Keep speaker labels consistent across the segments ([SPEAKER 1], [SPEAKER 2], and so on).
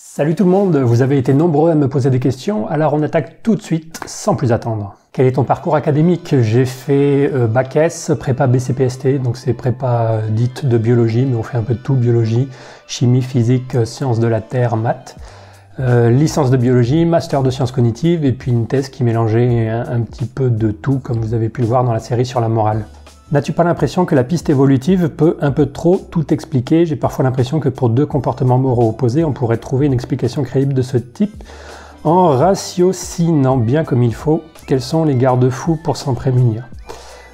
[SPEAKER 1] Salut tout le monde, vous avez été nombreux à me poser des questions, alors on attaque tout de suite sans plus attendre. Quel est ton parcours académique? J'ai fait euh, bac S, prépa BCPST, donc c'est prépa dite de biologie, mais on fait un peu de tout, biologie, chimie, physique, sciences de la terre, maths. Euh, licence de biologie, master de sciences cognitives et puis une thèse qui mélangeait un petit peu de tout comme vous avez pu le voir dans la série sur la morale. N'as-tu pas l'impression que la piste évolutive peut un peu trop tout expliquer? J'ai parfois l'impression que pour deux comportements moraux opposés, on pourrait trouver une explication crédible de ce type en ratiocinant bien comme il faut quels sont les garde-fous pour s'en prémunir.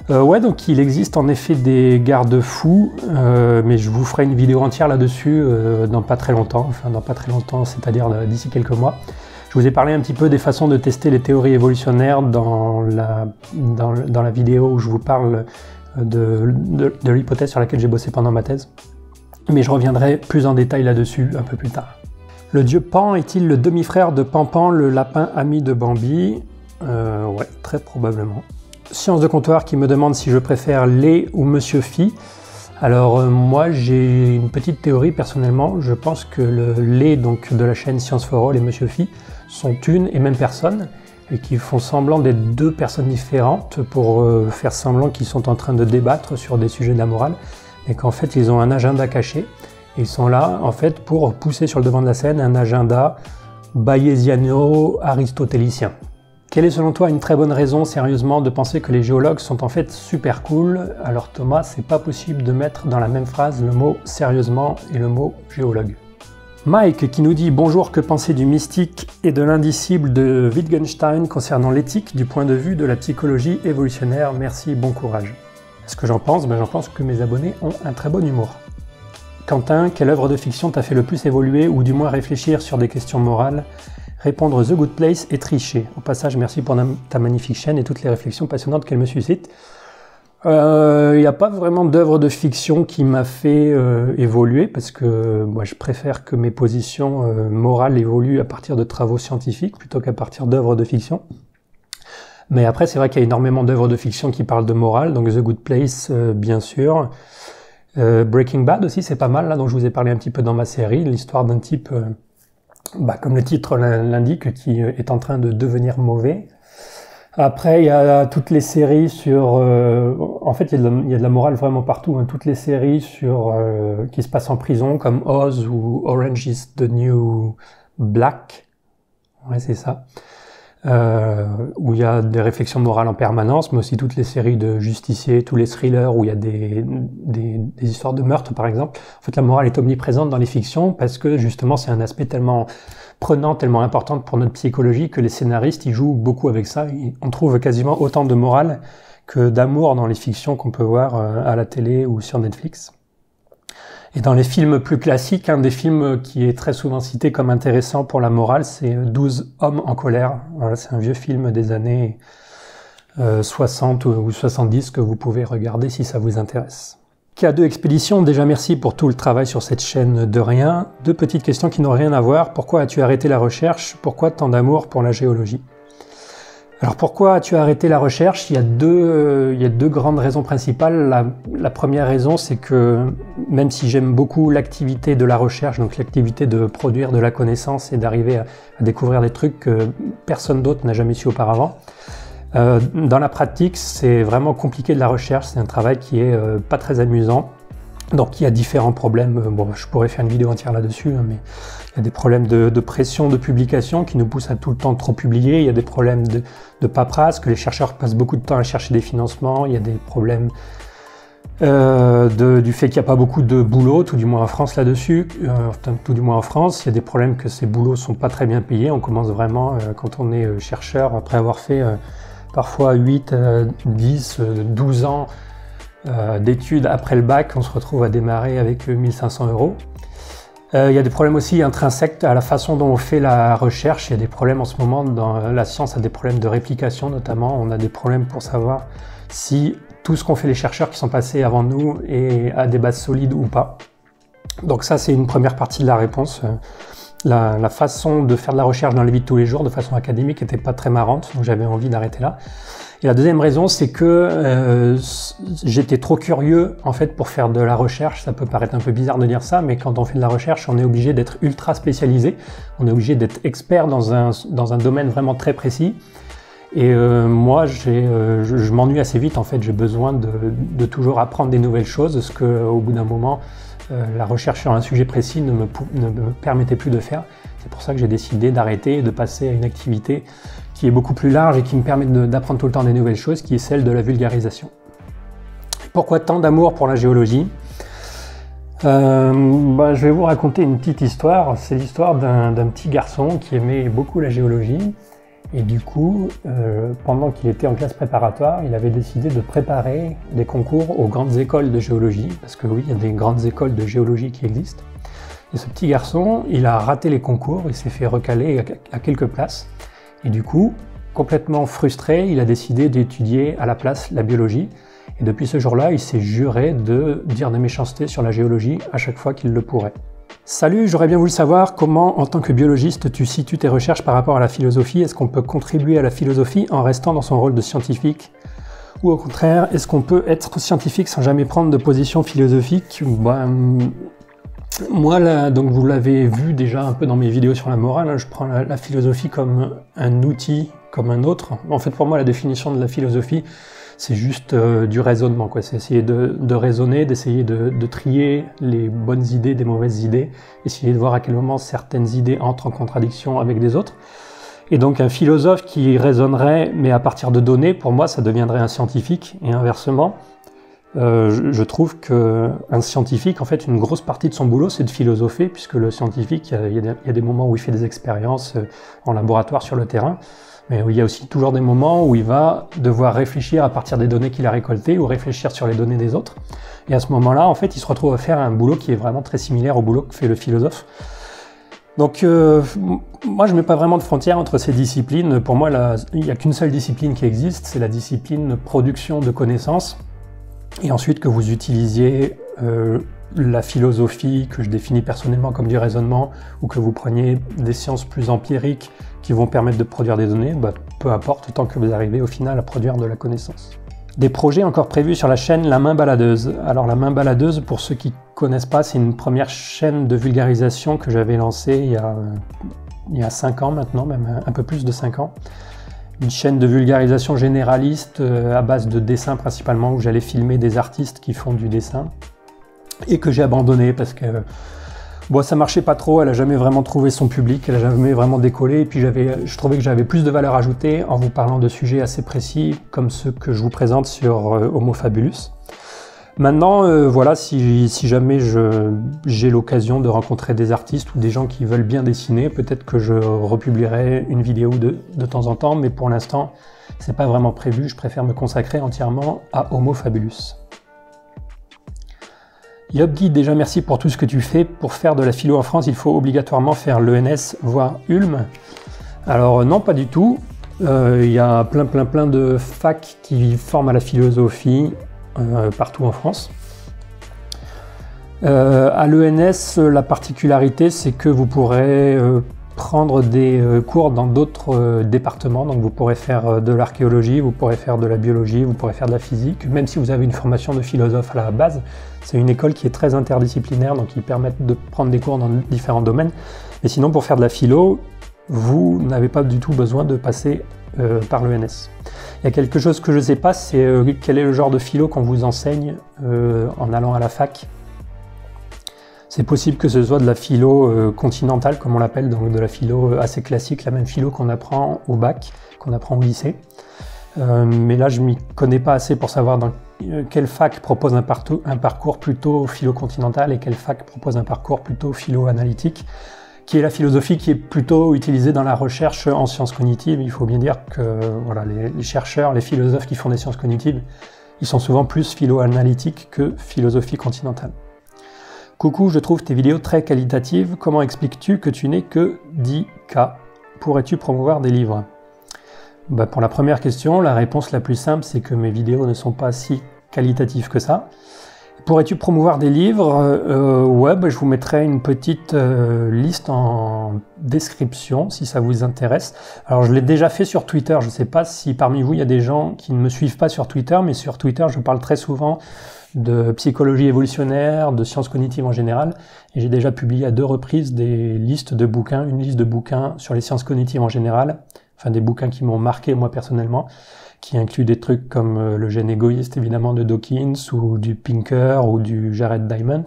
[SPEAKER 1] Euh, ouais, donc il existe en effet des garde-fous, euh, mais je vous ferai une vidéo entière là-dessus euh, dans pas très longtemps, enfin dans pas très longtemps, c'est-à-dire d'ici quelques mois. Je vous ai parlé un petit peu des façons de tester les théories évolutionnaires dans la, dans, dans la vidéo où je vous parle de, l'hypothèse sur laquelle j'ai bossé pendant ma thèse. Mais je reviendrai plus en détail là-dessus un peu plus tard. Le dieu Pan est-il le demi-frère de Pampan, le lapin ami de Bambi? Euh, Ouais, très probablement. Science de comptoir qui me demande si je préfère les ou Monsieur Phi. Alors euh, moi j'ai une petite théorie personnellement, je pense que le les donc de la chaîne Science for All et Monsieur Phi sont une et même personne et qui font semblant d'être deux personnes différentes pour euh, faire semblant qu'ils sont en train de débattre sur des sujets de la morale, mais qu'en fait ils ont un agenda caché. Ils sont là en fait pour pousser sur le devant de la scène un agenda bayésiano-aristotélicien. Quelle est selon toi une très bonne raison sérieusement de penser que les géologues sont en fait super cool? Alors Thomas, c'est pas possible de mettre dans la même phrase le mot sérieusement et le mot géologue. Mike qui nous dit bonjour, que penser du mystique et de l'indicible de Wittgenstein concernant l'éthique du point de vue de la psychologie évolutionnaire? Merci, bon courage. Ce que j'en pense, ben, j'en pense que mes abonnés ont un très bon humour. Quentin, quelle œuvre de fiction t'a fait le plus évoluer ou du moins réfléchir sur des questions morales? Répondre The Good Place et tricher. Au passage, merci pour ta magnifique chaîne et toutes les réflexions passionnantes qu'elle me suscite. Il euh, n'y a pas vraiment d'œuvre de fiction qui m'a fait euh, évoluer parce que moi je préfère que mes positions euh, morales évoluent à partir de travaux scientifiques plutôt qu'à partir d'œuvres de fiction. Mais après c'est vrai qu'il y a énormément d'œuvres de fiction qui parlent de morale, donc The Good Place bien sûr. Breaking Bad aussi c'est pas mal là dont je vous ai parlé un petit peu dans ma série, l'histoire d'un type, bah, comme le titre l'indique, qui est en train de devenir mauvais après, il y a toutes les séries sur. Euh, en fait, il y, a de la, morale vraiment partout. Hein. Toutes les séries sur euh, qui se passent en prison, comme Oz ou Orange is the New Black. Ouais, c'est ça. Euh, où il y a des réflexions morales en permanence, mais aussi toutes les séries de justiciers, tous les thrillers où il y a des, des, des histoires de meurtre, par exemple. En fait, la morale est omniprésente dans les fictions parce que justement, c'est un aspect tellement prenante, tellement importante pour notre psychologie que les scénaristes, ils jouent beaucoup avec ça. On trouve quasiment autant de morale que d'amour dans les fictions qu'on peut voir euh, à la télé ou sur Netflix. Et dans les films plus classiques, un des films qui est très souvent cité comme intéressant pour la morale, c'est 12 hommes en colère. C'est un vieux film des années 60 euh, ou 70 que vous pouvez regarder si ça vous intéresse. K2 Expédition, déjà merci pour tout le travail sur cette chaîne de rien. Deux petites questions qui n'ont rien à voir. Pourquoi as-tu arrêté la recherche? Pourquoi tant d'amour pour la géologie? Alors pourquoi as-tu arrêté la recherche? Il y, a deux, il y a deux grandes raisons principales. La, première raison, c'est que même si j'aime beaucoup l'activité de la recherche, donc l'activité de produire de la connaissance et d'arriver à, découvrir des trucs que personne d'autre n'a jamais su auparavant, euh, dans la pratique, c'est vraiment compliqué de la recherche. C'est un travail qui est euh, pas très amusant. Donc il y a différents problèmes. Euh, bon, je pourrais faire une vidéo entière là-dessus, hein, mais il y a des problèmes de, pression de publication qui nous poussent à tout le temps trop publier. Il y a des problèmes de, de paperasse, que les chercheurs passent beaucoup de temps à chercher des financements. Il y a des problèmes du fait qu'il n'y a pas beaucoup de boulot, tout du moins en France là-dessus, euh, tout du moins en France. Il y a des problèmes que ces boulots sont pas très bien payés. On commence vraiment, quand on est chercheur, après avoir fait parfois 8, 10, 12 ans euh, d'études après le bac, on se retrouve à démarrer avec 1500 euros. Euh, il y a des problèmes aussi intrinsèques à la façon dont on fait la recherche. Il y a des problèmes en ce moment dans la science, a des problèmes de réplication notamment. On a des problèmes pour savoir si tout ce qu'ont fait les chercheurs qui sont passés avant nous est à des bases solides ou pas. Donc ça, c'est une première partie de la réponse la, façon de faire de la recherche dans les vies de tous les jours de façon académique n'était pas très marrante, donc j'avais envie d'arrêter là. Et la deuxième raison, c'est que euh, j'étais trop curieux en fait pour faire de la recherche. Ça peut paraître un peu bizarre de dire ça, mais quand on fait de la recherche, on est obligé d'être ultra spécialisé. On est obligé d'être expert dans un, dans un domaine vraiment très précis. Et euh, moi, euh, je, m'ennuie assez vite. En fait, j'ai besoin de, de, toujours apprendre des nouvelles choses, ce que, au bout d'un moment, la recherche sur un sujet précis ne me, ne me permettait plus de faire. C'est pour ça que j'ai décidé d'arrêter et de passer à une activité qui est beaucoup plus large et qui me permet d'apprendre tout le temps des nouvelles choses, qui est celle de la vulgarisation. Pourquoi tant d'amour pour la géologie? Euh, bah, Je vais vous raconter une petite histoire. C'est l'histoire d'un petit garçon qui aimait beaucoup la géologie. Et du coup, euh, pendant qu'il était en classe préparatoire, il avait décidé de préparer des concours aux grandes écoles de géologie, parce que oui, il y a des grandes écoles de géologie qui existent. Et ce petit garçon, il a raté les concours, il s'est fait recaler à quelques places. Et du coup, complètement frustré, il a décidé d'étudier à la place la biologie. Et depuis ce jour-là, il s'est juré de dire des méchancetés sur la géologie à chaque fois qu'il le pourrait. Salut, j'aurais bien voulu savoir comment, en tant que biologiste, tu situes tes recherches par rapport à la philosophie. Est-ce qu'on peut contribuer à la philosophie en restant dans son rôle de scientifique? Ou au contraire, est-ce qu'on peut être scientifique sans jamais prendre de position philosophique? Ben, moi, là, donc vous l'avez vu déjà un peu dans mes vidéos sur la morale, hein, je prends la, philosophie comme un outil, comme un autre. En fait, pour moi, la définition de la philosophie, c'est juste euh, du raisonnement. quoi. C'est essayer de, raisonner, d'essayer de, de, trier les bonnes idées des mauvaises idées, essayer de voir à quel moment certaines idées entrent en contradiction avec des autres. Et donc un philosophe qui raisonnerait, mais à partir de données, pour moi, ça deviendrait un scientifique, et inversement. Euh, je, trouve qu'un scientifique, en fait, une grosse partie de son boulot, c'est de philosopher, puisque le scientifique, il y, a, des moments où il fait des expériences euh, en laboratoire sur le terrain, mais il y a aussi toujours des moments où il va devoir réfléchir à partir des données qu'il a récoltées ou réfléchir sur les données des autres. Et à ce moment-là, en fait, il se retrouve à faire un boulot qui est vraiment très similaire au boulot que fait le philosophe. Donc, euh, moi, je ne mets pas vraiment de frontière entre ces disciplines. Pour moi, il n'y a qu'une seule discipline qui existe, c'est la discipline production de connaissances et ensuite que vous utilisiez euh, la philosophie que je définis personnellement comme du raisonnement ou que vous preniez des sciences plus empiriques qui vont permettre de produire des données, bah, peu importe, tant que vous arrivez au final à produire de la connaissance. Des projets encore prévus sur la chaîne La Main Baladeuse. Alors La Main Baladeuse, pour ceux qui connaissent pas, c'est une première chaîne de vulgarisation que j'avais lancée il y, a, il y a 5 ans maintenant, même un peu plus de 5 ans une chaîne de vulgarisation généraliste euh, à base de dessins principalement, où j'allais filmer des artistes qui font du dessin, et que j'ai abandonné parce que bon, ça marchait pas trop, elle a jamais vraiment trouvé son public, elle a jamais vraiment décollé, et puis je trouvais que j'avais plus de valeur ajoutée en vous parlant de sujets assez précis, comme ceux que je vous présente sur euh, Homo Fabulus. Maintenant, euh, voilà, si, jamais j'ai l'occasion de rencontrer des artistes ou des gens qui veulent bien dessiner, peut-être que je republierai une vidéo de, de temps en temps, mais pour l'instant, c'est pas vraiment prévu. Je préfère me consacrer entièrement à Homo Fabulus. Yobdi, déjà merci pour tout ce que tu fais. Pour faire de la philo en France, il faut obligatoirement faire l'ENS, voire ULM. Alors non, pas du tout. Euh, il y a plein plein plein de facs qui forment à la philosophie euh, partout en France. Euh, à l'ENS, la particularité, c'est que vous pourrez prendre des cours dans d'autres départements. Donc vous pourrez faire de l'archéologie, vous pourrez faire de la biologie, vous pourrez faire de la physique, même si vous avez une formation de philosophe à la base. C'est une école qui est très interdisciplinaire, donc ils permettent de prendre des cours dans différents domaines. Mais sinon, pour faire de la philo, vous n'avez pas du tout besoin de passer par l'ENS. Il y a quelque chose que je ne sais pas, c'est euh, quel est le genre de philo qu'on vous enseigne euh, en allant à la fac? C'est possible que ce soit de la philo euh, continentale, comme on l'appelle, donc de la philo assez classique, la même philo qu'on apprend au bac, qu'on apprend au lycée. mais là, je m'y connais pas assez pour savoir dans quelle fac propose un, parcours plutôt philo-continental et quelle fac propose un parcours plutôt philo-analytique qui est la philosophie qui est plutôt utilisée dans la recherche en sciences cognitives. Il faut bien dire que voilà, les, chercheurs, les philosophes qui font des sciences cognitives, ils sont souvent plus philo-analytiques que philosophie continentale. Coucou, je trouve tes vidéos très qualitatives. Comment expliques-tu que tu n'es que 10K Pourrais-tu promouvoir des livres? Bah Pour la première question, la réponse la plus simple, c'est que mes vidéos ne sont pas si qualitatives que ça. Pourrais-tu promouvoir des livres? Euh, Ouais, bah, je vous mettrai une petite euh, liste en description si ça vous intéresse. Alors je l'ai déjà fait sur Twitter, je ne sais pas si parmi vous il y a des gens qui ne me suivent pas sur Twitter, mais sur Twitter je parle très souvent de psychologie évolutionnaire, de sciences cognitives en général, et j'ai déjà publié à deux reprises des listes de bouquins, une liste de bouquins sur les sciences cognitives en général, enfin des bouquins qui m'ont marqué moi personnellement, qui inclut des trucs comme euh, le gène égoïste évidemment de Dawkins ou du Pinker ou du Jared Diamond.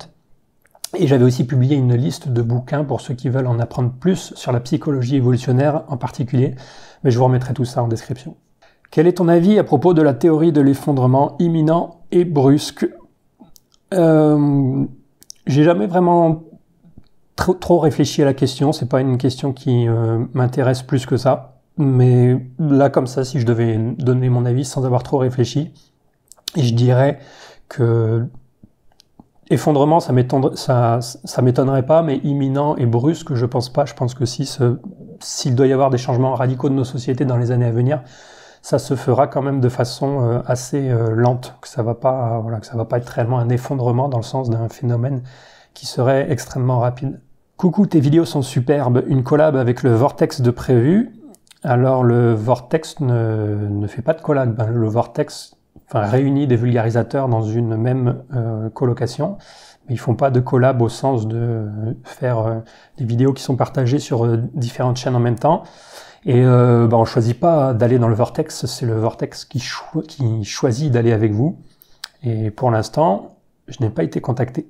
[SPEAKER 1] Et j'avais aussi publié une liste de bouquins pour ceux qui veulent en apprendre plus sur la psychologie évolutionnaire en particulier, mais je vous remettrai tout ça en description. Quel est ton avis à propos de la théorie de l'effondrement imminent et brusque euh, J'ai jamais vraiment trop, réfléchi à la question, c'est pas une question qui euh, m'intéresse plus que ça. Mais là, comme ça, si je devais donner mon avis sans avoir trop réfléchi, je dirais que effondrement, ça m'étonnerait pas, mais imminent et brusque, je pense pas. Je pense que si s'il doit y avoir des changements radicaux de nos sociétés dans les années à venir, ça se fera quand même de façon euh, assez euh, lente, que ça va pas, voilà, ça va pas être réellement un effondrement dans le sens d'un phénomène qui serait extrêmement rapide. Coucou, tes vidéos sont superbes. Une collab avec le Vortex de prévu. Alors le Vortex ne, fait pas de collab. Ben, le Vortex enfin, réunit des vulgarisateurs dans une même euh, colocation, mais ils font pas de collab au sens de faire des vidéos qui sont partagées sur différentes chaînes en même temps. Et euh, ben, on choisit pas d'aller dans le Vortex, c'est le Vortex qui, qui choisit d'aller avec vous. Et pour l'instant, je n'ai pas été contacté.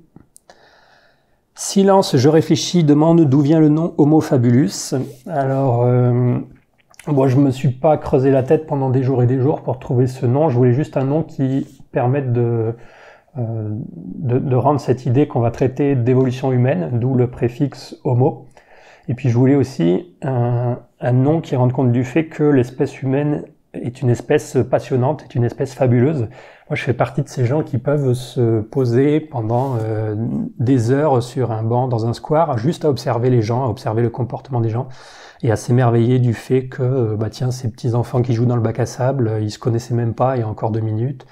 [SPEAKER 1] Silence, je réfléchis, demande d'où vient le nom Homo fabulus. Alors, moi, je me suis pas creusé la tête pendant des jours et des jours pour trouver ce nom. Je voulais juste un nom qui permette de, euh, de, rendre cette idée qu'on va traiter d'évolution humaine, d'où le préfixe homo. Et puis je voulais aussi un, un nom qui rende compte du fait que l'espèce humaine est une espèce passionnante, est une espèce fabuleuse. Moi, je fais partie de ces gens qui peuvent se poser pendant euh, des heures sur un banc dans un square, juste à observer les gens, à observer le comportement des gens et à s'émerveiller du fait que, euh, bah tiens, ces petits enfants qui jouent dans le bac à sable, euh, ils se connaissaient même pas il y a encore deux minutes,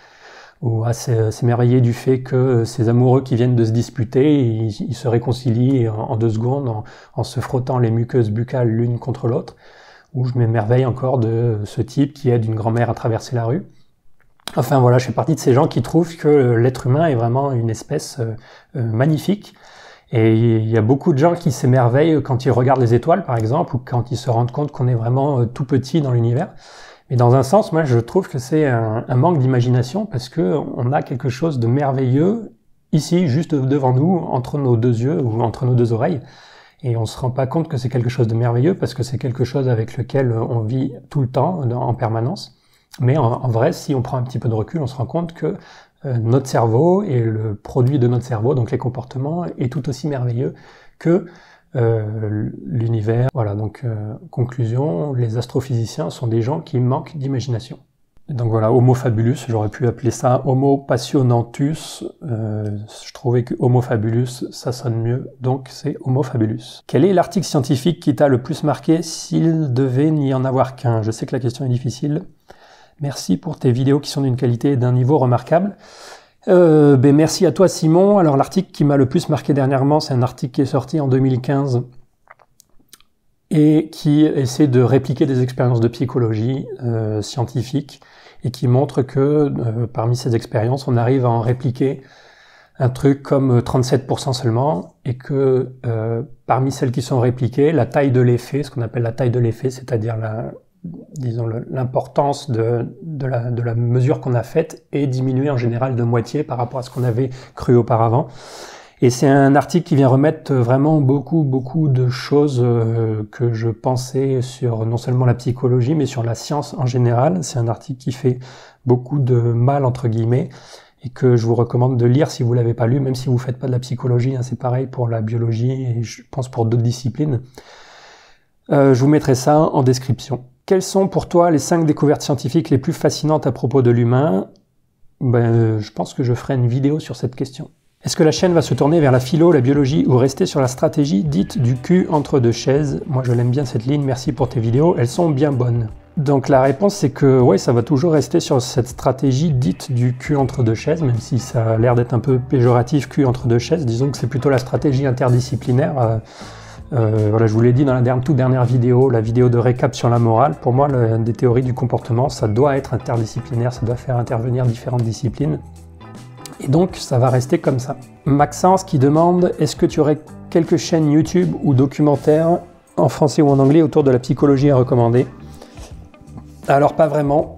[SPEAKER 1] ou à s'émerveiller du fait que euh, ces amoureux qui viennent de se disputer, ils, se réconcilient en, deux secondes en, en, se frottant les muqueuses buccales l'une contre l'autre, ou je m'émerveille encore de ce type qui aide une grand-mère à traverser la rue. Enfin voilà, je fais partie de ces gens qui trouvent que l'être humain est vraiment une espèce magnifique et il y a beaucoup de gens qui s'émerveillent quand ils regardent les étoiles, par exemple, ou quand ils se rendent compte qu'on est vraiment euh, tout petit dans l'univers. Mais dans un sens, moi, je trouve que c'est un, manque d'imagination parce que on a quelque chose de merveilleux ici, juste devant nous, entre nos deux yeux ou entre nos deux oreilles. Et on se rend pas compte que c'est quelque chose de merveilleux parce que c'est quelque chose avec lequel on vit tout le temps, en permanence. Mais en, vrai, si on prend un petit peu de recul, on se rend compte que euh, notre cerveau et le produit de notre cerveau, donc les comportements, est tout aussi merveilleux que euh, l'univers. Voilà, donc euh, conclusion, les astrophysiciens sont des gens qui manquent d'imagination. Donc voilà, Homo fabulus, j'aurais pu appeler ça Homo passionantus. je trouvais que Homo fabulus, ça sonne mieux, donc c'est Homo fabulus. Quel est l'article scientifique qui t'a le plus marqué s'il devait n'y en avoir qu'un? Je sais que la question est difficile. Merci pour tes vidéos qui sont d'une qualité et d'un niveau remarquable. Euh, ben merci à toi Simon. Alors l'article qui m'a le plus marqué dernièrement, c'est un article qui est sorti en 2015 et qui essaie de répliquer des expériences de psychologie euh, scientifique et qui montre que euh, parmi ces expériences, on arrive à en répliquer un truc comme 37% seulement et que euh, parmi celles qui sont répliquées, la taille de l'effet, ce qu'on appelle la taille de l'effet, c'est-à-dire la, disons, l'importance de, la, mesure qu'on a faite est diminuée en général de moitié par rapport à ce qu'on avait cru auparavant. Et c'est un article qui vient remettre vraiment beaucoup, beaucoup de choses euh, que je pensais sur non seulement la psychologie, mais sur la science en général. C'est un article qui fait beaucoup de mal, entre guillemets, et que je vous recommande de lire si vous l'avez pas lu, même si vous faites pas de la psychologie. Hein, c'est pareil pour la biologie et je pense pour d'autres disciplines. Euh, je vous mettrai ça en description. Quelles sont pour toi les cinq découvertes scientifiques les plus fascinantes à propos de l'humain? Ben, Je pense que je ferai une vidéo sur cette question. Est-ce que la chaîne va se tourner vers la philo, la biologie ou rester sur la stratégie dite du cul entre deux chaises? Moi je l'aime bien cette ligne, merci pour tes vidéos, elles sont bien bonnes. Donc la réponse c'est que ouais, ça va toujours rester sur cette stratégie dite du cul entre deux chaises, même si ça a l'air d'être un peu péjoratif cul entre deux chaises. Disons que c'est plutôt la stratégie interdisciplinaire. Euh, euh, voilà, je vous l'ai dit dans la dernière, toute dernière vidéo, la vidéo de récap sur la morale. Pour moi, le, des théories du comportement, ça doit être interdisciplinaire, ça doit faire intervenir différentes disciplines. Et donc, ça va rester comme ça. Maxence qui demande est-ce que tu aurais quelques chaînes YouTube ou documentaires en français ou en anglais autour de la psychologie à recommander? Alors pas vraiment.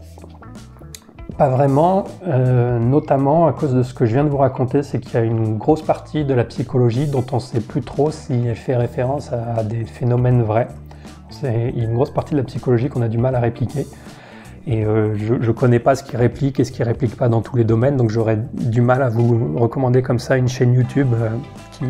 [SPEAKER 1] Pas vraiment, euh, notamment à cause de ce que je viens de vous raconter, c'est qu'il y a une grosse partie de la psychologie dont on ne sait plus trop si elle fait référence à des phénomènes vrais. A une grosse partie de la psychologie qu'on a du mal à répliquer. Et euh, je ne connais pas ce qui réplique et ce qui réplique pas dans tous les domaines, donc j'aurais du mal à vous recommander comme ça une chaîne YouTube euh, qui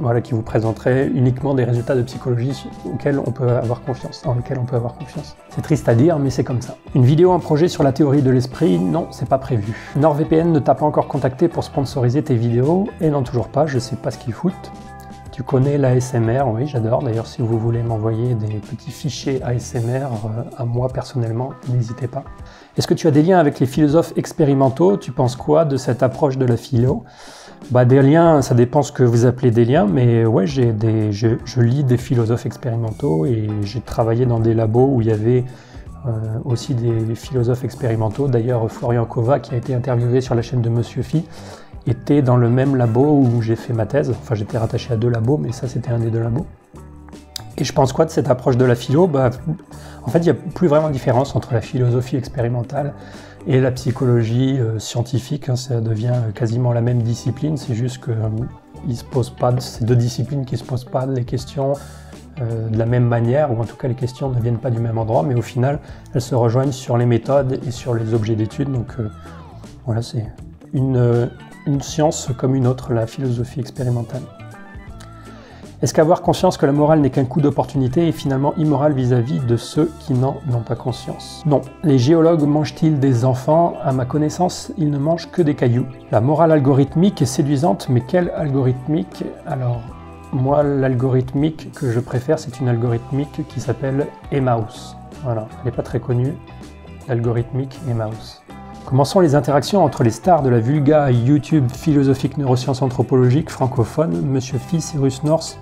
[SPEAKER 1] voilà, qui vous présenterait uniquement des résultats de psychologie auxquels on peut avoir confiance, dans lesquels on peut avoir confiance. C'est triste à dire, mais c'est comme ça. Une vidéo, un projet sur la théorie de l'esprit, non, c'est pas prévu. NordVPN ne t'a pas encore contacté pour sponsoriser tes vidéos, et non toujours pas, je sais pas ce qu'ils foutent. Tu connais l'ASMR, oui, j'adore. D'ailleurs, si vous voulez m'envoyer des petits fichiers ASMR euh, à moi personnellement, n'hésitez pas. Est-ce que tu as des liens avec les philosophes expérimentaux? Tu penses quoi de cette approche de la philo? Bah, Des liens, ça dépend ce que vous appelez des liens, mais ouais, j'ai des, je, lis des philosophes expérimentaux et j'ai travaillé dans des labos où il y avait euh, aussi des philosophes expérimentaux. D'ailleurs, Florian Kova, qui a été interviewé sur la chaîne de Monsieur Phi, était dans le même labo où j'ai fait ma thèse. Enfin, j'étais rattaché à deux labos, mais ça, c'était un des deux labos. Et je pense quoi de cette approche de la philo? Bah, En fait, il n'y a plus vraiment de différence entre la philosophie expérimentale et la psychologie euh, scientifique, hein, ça devient quasiment la même discipline, c'est juste que euh, se posent pas, ces deux disciplines qui ne se posent pas les questions euh, de la même manière, ou en tout cas les questions ne viennent pas du même endroit, mais au final elles se rejoignent sur les méthodes et sur les objets d'étude. Donc voilà, c'est une science comme une autre, la philosophie expérimentale. Est-ce qu'avoir conscience que la morale n'est qu'un coup d'opportunité est finalement immoral vis-à-vis de ceux qui n'en ont pas conscience? Non. Les géologues mangent-ils des enfants? À ma connaissance, ils ne mangent que des cailloux. La morale algorithmique est séduisante, mais quelle algorithmique? Alors, moi, l'algorithmique que je préfère, c'est une algorithmique qui s'appelle Emmaus. Voilà, elle n'est pas très connue, l'algorithmique Emmaus. Comment sont les interactions entre les stars de la vulga YouTube philosophique neurosciences anthropologiques francophone, Monsieur Phi, Cyrus North,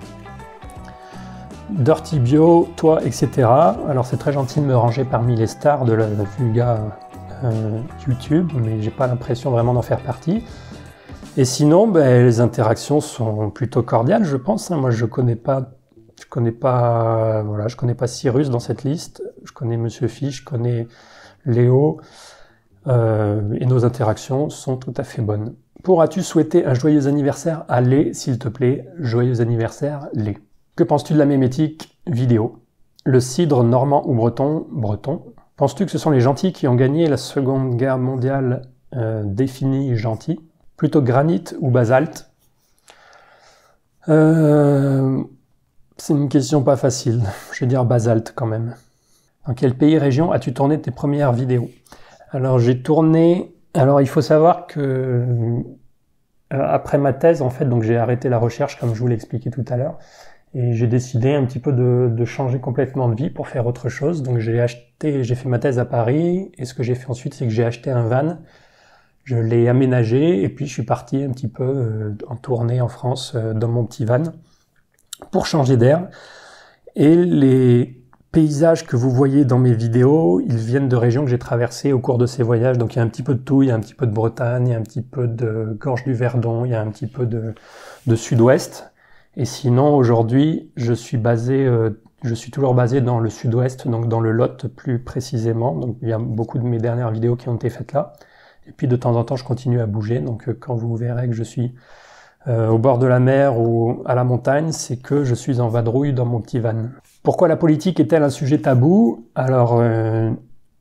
[SPEAKER 1] Dirty Bio, toi, etc. Alors c'est très gentil de me ranger parmi les stars de la, vulga euh, YouTube, mais j'ai pas l'impression vraiment d'en faire partie. Et sinon, ben, les interactions sont plutôt cordiales, je pense. Hein. Moi, je connais pas, je connais pas, voilà, je connais pas Cyrus dans cette liste. Je connais Monsieur Phi, je connais Léo. Euh, et nos interactions sont tout à fait bonnes. Pourras-tu souhaiter un joyeux anniversaire à Lé, s'il te plaît? Joyeux anniversaire, Lé. Que penses-tu de la mémétique vidéo? Le cidre normand ou breton? Breton. Penses-tu que ce sont les gentils qui ont gagné la Seconde Guerre mondiale euh, définie gentil Plutôt granit ou basalte? Euh, C'est une question pas facile. Je vais dire basalte quand même. Dans quel pays région as-tu tourné tes premières vidéos? Alors j'ai tourné. Alors il faut savoir que euh, après ma thèse, en fait, donc j'ai arrêté la recherche comme je vous l'ai expliqué tout à l'heure, et j'ai décidé un petit peu de, changer complètement de vie pour faire autre chose. Donc j'ai acheté, j'ai fait ma thèse à Paris, et ce que j'ai fait ensuite, c'est que j'ai acheté un van, je l'ai aménagé, et puis je suis parti un petit peu euh, en tournée en France euh, dans mon petit van pour changer d'air. Et les paysages que vous voyez dans mes vidéos, ils viennent de régions que j'ai traversées au cours de ces voyages. Donc il y a un petit peu de tout, il y a un petit peu de Bretagne, il y a un petit peu de Gorge du Verdon, il y a un petit peu de, de Sud-Ouest. Et sinon, aujourd'hui, je suis basé, euh, je suis toujours basé dans le Sud-Ouest, donc dans le Lot plus précisément. Donc il y a beaucoup de mes dernières vidéos qui ont été faites là. Et puis de temps en temps, je continue à bouger. Donc euh, quand vous verrez que je suis euh, au bord de la mer ou à la montagne, c'est que je suis en vadrouille dans mon petit van. Pourquoi la politique est-elle un sujet tabou? Alors, euh,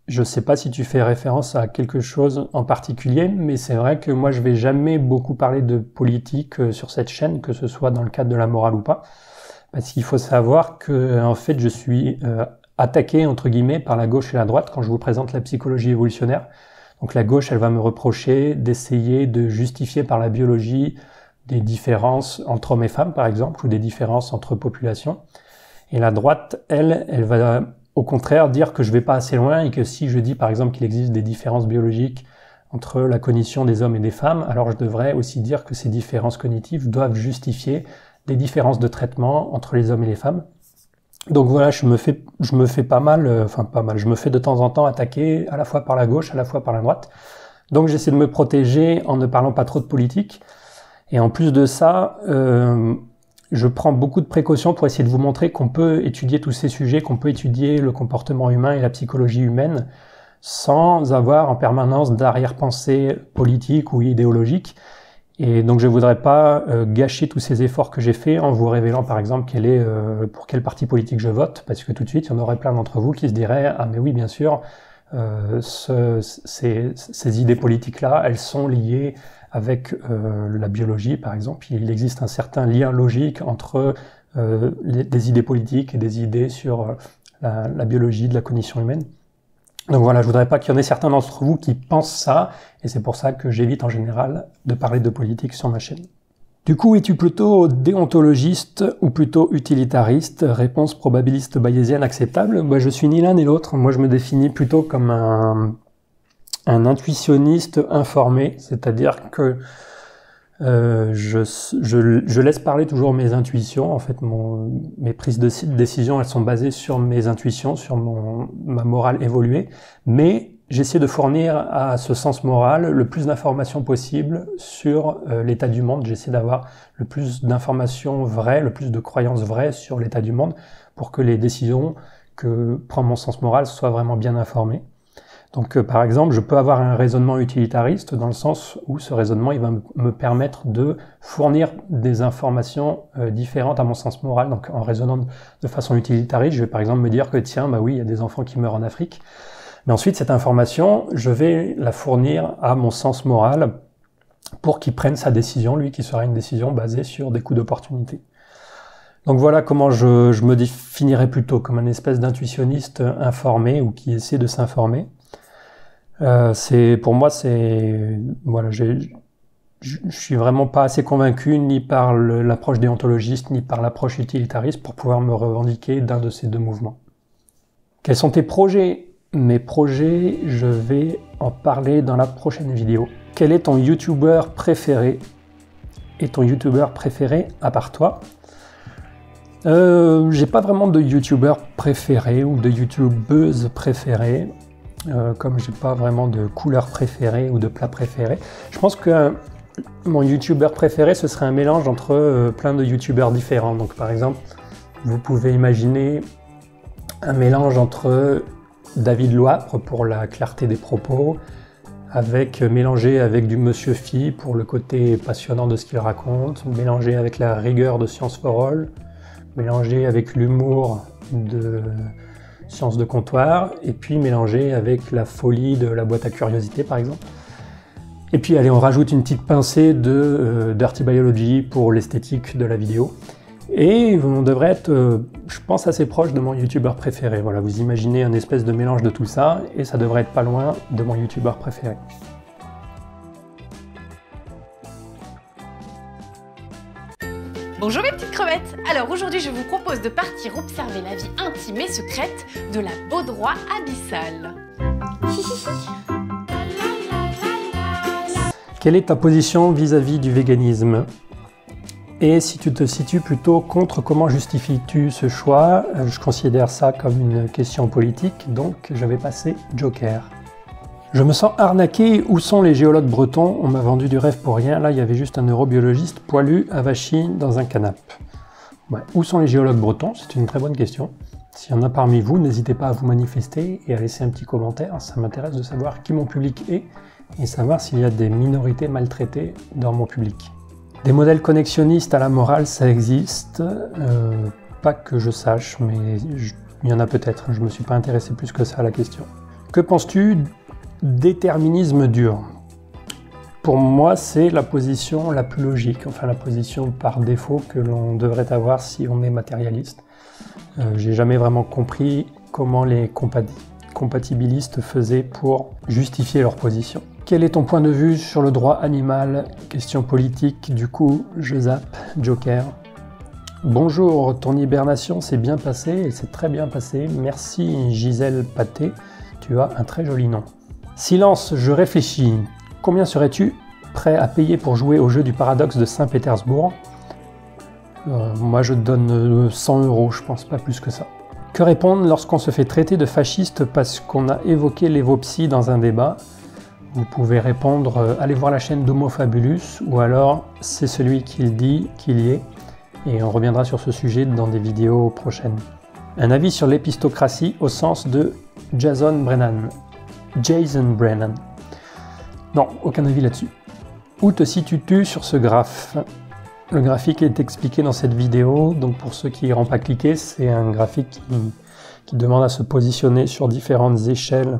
[SPEAKER 1] je ne sais pas si tu fais référence à quelque chose en particulier, mais c'est vrai que moi, je vais jamais beaucoup parler de politique euh, sur cette chaîne, que ce soit dans le cadre de la morale ou pas, parce qu'il faut savoir que, en fait, je suis euh, attaqué entre guillemets par la gauche et la droite quand je vous présente la psychologie évolutionnaire. Donc la gauche, elle va me reprocher d'essayer de justifier par la biologie des différences entre hommes et femmes, par exemple, ou des différences entre populations. Et la droite, elle, elle va au contraire dire que je vais pas assez loin et que si je dis par exemple qu'il existe des différences biologiques entre la cognition des hommes et des femmes, alors je devrais aussi dire que ces différences cognitives doivent justifier des différences de traitement entre les hommes et les femmes. Donc voilà, je me fais, je me fais pas mal, euh, enfin pas mal, je me fais de temps en temps attaquer à la fois par la gauche, à la fois par la droite. Donc j'essaie de me protéger en ne parlant pas trop de politique. Et en plus de ça, euh, je prends beaucoup de précautions pour essayer de vous montrer qu'on peut étudier tous ces sujets, qu'on peut étudier le comportement humain et la psychologie humaine sans avoir en permanence d'arrière-pensée politique ou idéologique. Et donc je ne voudrais pas euh, gâcher tous ces efforts que j'ai faits en vous révélant par exemple quel est, euh, pour quel parti politique je vote, parce que tout de suite il y en aurait plein d'entre vous qui se diraient ah mais oui bien sûr euh, ce, ces, ces, idées politiques là elles sont liées avec la biologie par exemple. Il existe un certain lien logique entre les, des idées politiques et des idées sur la, la biologie de la cognition humaine. Donc voilà, je voudrais pas qu'il y en ait certains d'entre vous qui pensent ça, et c'est pour ça que j'évite en général de parler de politique sur ma chaîne. Du coup, es-tu plutôt déontologiste ou plutôt utilitariste? Réponse probabiliste bayésienne acceptable Moi, Je suis ni l'un ni l'autre. Moi, je me définis plutôt comme un, un intuitionniste informé, c'est-à-dire que euh, je, laisse parler toujours mes intuitions. En fait, mes prises de décision, elles sont basées sur mes intuitions, sur mon, ma morale évoluée. Mais j'essaie de fournir à ce sens moral le plus d'informations possible sur euh, l'état du monde. J'essaie d'avoir le plus d'informations vraies, le plus de croyances vraies sur l'état du monde pour que les décisions que prend mon sens moral soient vraiment bien informées. Donc euh, par exemple, je peux avoir un raisonnement utilitariste dans le sens où ce raisonnement il va me permettre de fournir des informations euh, différentes à mon sens moral. Donc en raisonnant de façon utilitariste, je vais par exemple me dire que tiens, bah oui, il y a des enfants qui meurent en Afrique. Mais ensuite, cette information, je vais la fournir à mon sens moral pour qu'il prenne sa décision, lui, qui sera une décision basée sur des coûts d'opportunité. Donc voilà comment je, je me définirais plutôt comme un espèce d'intuitionniste informé ou qui essaie de s'informer. Euh, c'est pour moi c'est voilà je suis vraiment pas assez convaincu ni par l'approche déontologiste ni par l'approche utilitariste pour pouvoir me revendiquer d'un de ces deux mouvements. Quels sont tes projets? Mes projets, je vais en parler dans la prochaine vidéo. Quel est ton YouTuber préféré? Et ton YouTuber préféré à part toi? Euh, J'ai pas vraiment de YouTuber préféré ou de YouTubeuse préférée. Euh, comme j'ai pas vraiment de couleur préférée ou de plat préféré. Je pense que mon youtubeur préféré ce serait un mélange entre euh, plein de youtubeurs différents. Donc par exemple, vous pouvez imaginer un mélange entre David Loapre pour la clarté des propos, avec euh, mélangé avec du Monsieur Phi pour le côté passionnant de ce qu'il raconte, mélangé avec la rigueur de Science for All, mélangé avec l'humour de sciences de comptoir, et puis mélanger avec la folie de la boîte à curiosité par exemple. Et puis allez, on rajoute une petite pincée de euh, Dirty Biology pour l'esthétique de la vidéo. Et on devrait être, euh, je pense, assez proche de mon youtubeur préféré. Voilà, vous imaginez un espèce de mélange de tout ça, et ça devrait être pas loin de mon youtubeur préféré.
[SPEAKER 2] Bonjour mes petites crevettes Alors aujourd'hui je vous propose de partir observer la vie intime et secrète de la baudroie abyssale.
[SPEAKER 1] Quelle est ta position vis-à-vis du véganisme? Et si tu te situes plutôt contre, comment justifies-tu ce choix? Je considère ça comme une question politique, donc je vais passer Joker. Je me sens arnaqué. Où sont les géologues bretons? On m'a vendu du rêve pour rien. Là, il y avait juste un neurobiologiste poilu, avachi, dans un canapé. Où sont les géologues bretons? C'est une très bonne question. S'il y en a parmi vous, n'hésitez pas à vous manifester et à laisser un petit commentaire. Ça m'intéresse de savoir qui mon public est et savoir s'il y a des minorités maltraitées dans mon public. Des modèles connexionnistes à la morale, ça existe. Euh, pas que je sache, mais il y en a peut-être. Je ne me suis pas intéressé plus que ça à la question. Que penses-tu Déterminisme dur. Pour moi, c'est la position la plus logique, enfin la position par défaut que l'on devrait avoir si on est matérialiste. Euh, J'ai jamais vraiment compris comment les compatibilistes faisaient pour justifier leur position. Quel est ton point de vue sur le droit animal? Question politique, du coup, je Joker. Bonjour, ton hibernation s'est bien passée, et c'est très bien passé. Merci Gisèle Paté, tu as un très joli nom. Silence, je réfléchis. Combien serais-tu prêt à payer pour jouer au jeu du paradoxe de Saint-Pétersbourg? Euh, Moi je donne 100 euh, euros, je pense pas plus que ça. Que répondre lorsqu'on se fait traiter de fasciste parce qu'on a évoqué l'évopsie dans un débat? Vous pouvez répondre euh, allez voir la chaîne d'Homo Fabulus ou alors c'est celui qui dit qu'il y est et on reviendra sur ce sujet dans des vidéos prochaines. Un avis sur l'épistocratie au sens de Jason Brennan. Jason Brennan. Non, aucun avis là-dessus. Où te situes-tu sur ce graphe? Le graphique est expliqué dans cette vidéo, donc pour ceux qui n'iront pas cliquer, c'est un graphique qui, demande à se positionner sur différentes échelles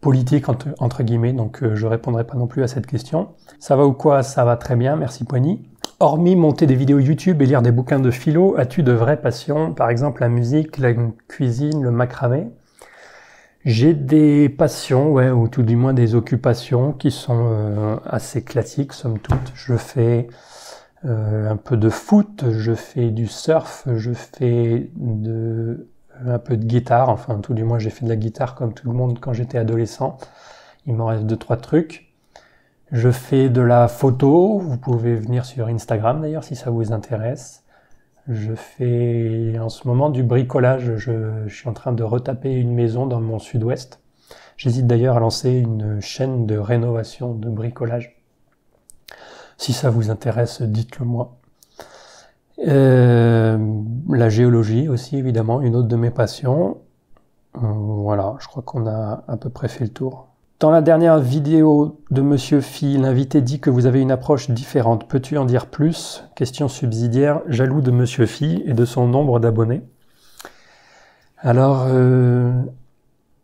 [SPEAKER 1] politiques entre, guillemets, donc euh, je répondrai pas non plus à cette question. Ça va ou quoi? Ça va très bien, merci Poigny. Hormis monter des vidéos YouTube et lire des bouquins de philo, as-tu de vraies passions, par exemple la musique, la cuisine, le macramé? J'ai des passions, ouais, ou tout du moins des occupations qui sont euh, assez classiques, somme toute. Je fais euh, un peu de foot, je fais du surf, je fais de, un peu de guitare, enfin tout du moins j'ai fait de la guitare comme tout le monde quand j'étais adolescent. Il m'en reste deux trois trucs. Je fais de la photo, vous pouvez venir sur Instagram d'ailleurs si ça vous intéresse. Je fais en ce moment du bricolage, je, suis en train de retaper une maison dans mon sud-ouest. J'hésite d'ailleurs à lancer une chaîne de rénovation, de bricolage. Si ça vous intéresse, dites-le moi. Euh, la géologie aussi, évidemment, une autre de mes passions. Euh, voilà, je crois qu'on a à peu près fait le tour. Dans la dernière vidéo de Monsieur Phi, l'invité dit que vous avez une approche différente. Peux-tu en dire plus? Question subsidiaire, jaloux de Monsieur Phi et de son nombre d'abonnés. Alors, euh,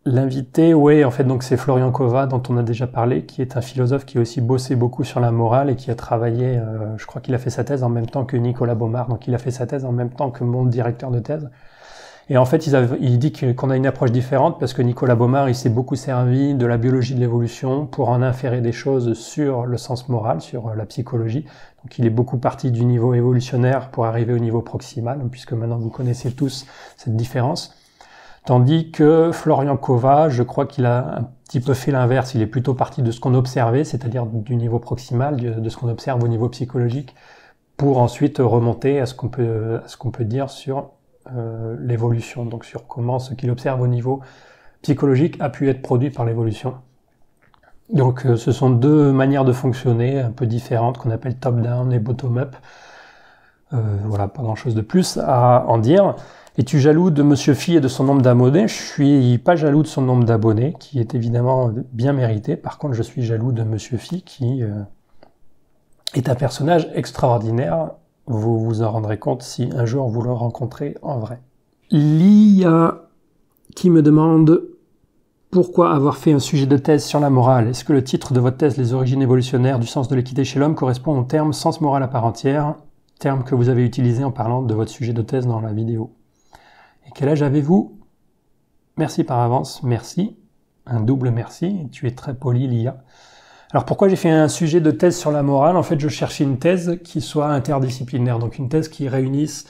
[SPEAKER 1] l'invité, oui, en fait, donc c'est Florian Kova, dont on a déjà parlé, qui est un philosophe qui a aussi bossé beaucoup sur la morale et qui a travaillé, euh, je crois qu'il a fait sa thèse en même temps que Nicolas Baumard, donc il a fait sa thèse en même temps que mon directeur de thèse. Et en fait, il dit qu'on a une approche différente parce que Nicolas Baumard, il s'est beaucoup servi de la biologie de l'évolution pour en inférer des choses sur le sens moral, sur la psychologie. Donc il est beaucoup parti du niveau évolutionnaire pour arriver au niveau proximal, puisque maintenant vous connaissez tous cette différence. Tandis que Florian Kova, je crois qu'il a un petit peu fait l'inverse. Il est plutôt parti de ce qu'on observait, c'est-à-dire du niveau proximal, de ce qu'on observe au niveau psychologique, pour ensuite remonter à ce qu'on peut, à ce qu'on peut dire sur euh, l'évolution, donc sur comment ce qu'il observe au niveau psychologique a pu être produit par l'évolution. Donc euh, ce sont deux manières de fonctionner un peu différentes qu'on appelle top-down et bottom-up. Euh, voilà, pas grand-chose de plus à en dire. Es-tu jaloux de Monsieur Phi et de son nombre d'abonnés? Je suis pas jaloux de son nombre d'abonnés, qui est évidemment bien mérité. Par contre, je suis jaloux de Monsieur Phi, qui est un personnage extraordinaire vous vous en rendrez compte si un jour vous le rencontrez en vrai. L'IA qui me demande pourquoi avoir fait un sujet de thèse sur la morale Est-ce que le titre de votre thèse, Les origines évolutionnaires du sens de l'équité chez l'homme, correspond au terme sens moral à part entière, terme que vous avez utilisé en parlant de votre sujet de thèse dans la vidéo? Et quel âge avez-vous? Merci par avance, merci. Un double merci, tu es très poli, l'IA. Alors pourquoi j'ai fait un sujet de thèse sur la morale? En fait, je cherchais une thèse qui soit interdisciplinaire, donc une thèse qui réunisse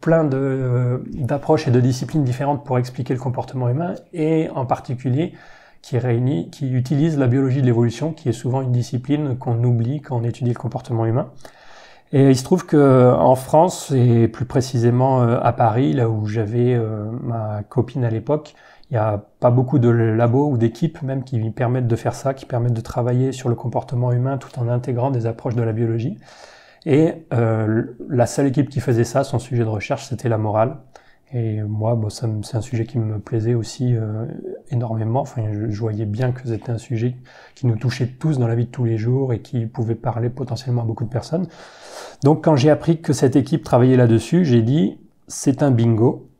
[SPEAKER 1] plein euh, d'approches et de disciplines différentes pour expliquer le comportement humain, et en particulier qui réunit, qui utilise la biologie de l'évolution, qui est souvent une discipline qu'on oublie quand on étudie le comportement humain. Et il se trouve que en France, et plus précisément euh, à Paris, là où j'avais euh, ma copine à l'époque, il n'y a pas beaucoup de labos ou d'équipes même qui permettent de faire ça, qui permettent de travailler sur le comportement humain tout en intégrant des approches de la biologie. Et euh, la seule équipe qui faisait ça, son sujet de recherche, c'était la morale. Et moi, c'est un sujet qui me plaisait aussi euh, énormément. Enfin, je, voyais bien que c'était un sujet qui nous touchait tous dans la vie de tous les jours et qui pouvait parler potentiellement à beaucoup de personnes. Donc, quand j'ai appris que cette équipe travaillait là-dessus, j'ai dit c'est un bingo.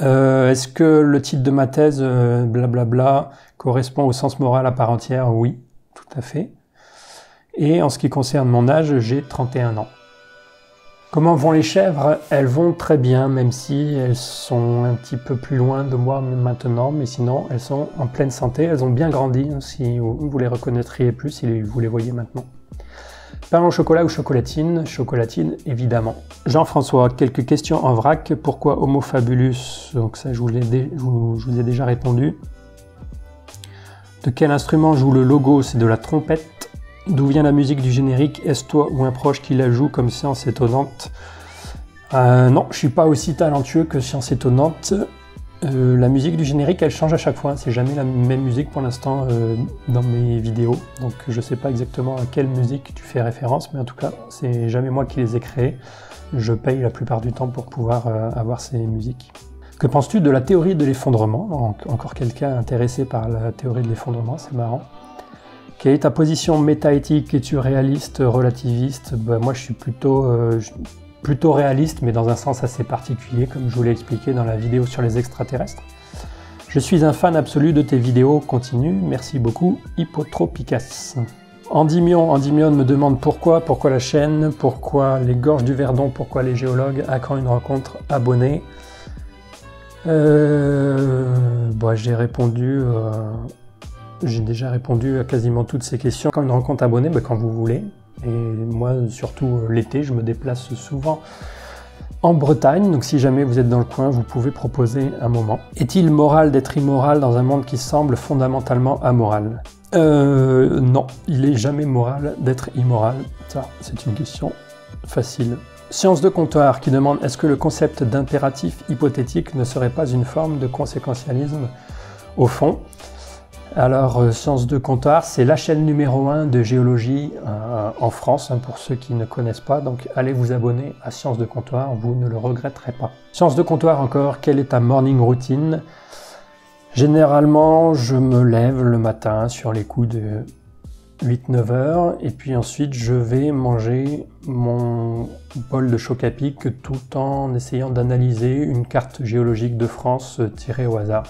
[SPEAKER 1] Euh, Est-ce que le titre de ma thèse, euh, blablabla, correspond au sens moral à part entière? Oui, tout à fait. Et en ce qui concerne mon âge, j'ai 31 ans. Comment vont les chèvres? Elles vont très bien, même si elles sont un petit peu plus loin de moi maintenant, mais sinon elles sont en pleine santé, elles ont bien grandi, si vous les reconnaîtriez plus si vous les voyez maintenant. Pain au chocolat ou chocolatine? Chocolatine, évidemment. Jean-François, quelques questions en vrac. Pourquoi Homo fabulus? Donc ça, je vous, ai déjà répondu. De quel instrument joue le logo? C'est de la trompette. D'où vient la musique du générique? Est-ce toi ou un proche qui la joue comme Science étonnante? Euh, Non, je suis pas aussi talentueux que Science étonnante. Euh, la musique du générique, elle change à chaque fois. C'est jamais la même musique pour l'instant euh, dans mes vidéos. Donc je sais pas exactement à quelle musique tu fais référence, mais en tout cas, c'est jamais moi qui les ai créées. Je paye la plupart du temps pour pouvoir euh, avoir ces musiques. Que penses-tu de la théorie de l'effondrement? Encore quelqu'un intéressé par la théorie de l'effondrement, c'est marrant. Quelle est ta position métaéthique? Es-tu réaliste, relativiste? Ben, Moi, je suis plutôt plutôt réaliste, mais dans un sens assez particulier, comme je vous l'ai expliqué dans la vidéo sur les extraterrestres. Je suis un fan absolu de tes vidéos, continue, merci beaucoup, Hippotropicas. Andimion me demande pourquoi, pourquoi la chaîne, pourquoi les gorges du Verdon, pourquoi les géologues, à quand une rencontre, abonné. Euh, bah, j'ai répondu, euh, j'ai déjà répondu à quasiment toutes ces questions. Quand une rencontre abonné, bah, quand vous voulez. Et moi, surtout euh, l'été, je me déplace souvent en Bretagne, donc si jamais vous êtes dans le coin, vous pouvez proposer un moment. Est-il moral d'être immoral dans un monde qui semble fondamentalement amoral? Euh, Non, il est jamais moral d'être immoral. Ça, c'est une question facile. Science de comptoir qui demande est-ce que le concept d'impératif hypothétique ne serait pas une forme de conséquentialisme au fond? Alors, euh, Sciences de Comptoir, c'est la chaîne numéro 1 de géologie euh, en France, hein, pour ceux qui ne connaissent pas. Donc, allez vous abonner à Sciences de Comptoir, vous ne le regretterez pas. Sciences de Comptoir encore, quelle est ta morning routine? Généralement, je me lève le matin sur les coups de 8-9 heures, et puis ensuite, je vais manger mon bol de choc à pic tout en essayant d'analyser une carte géologique de France euh, tirée au hasard.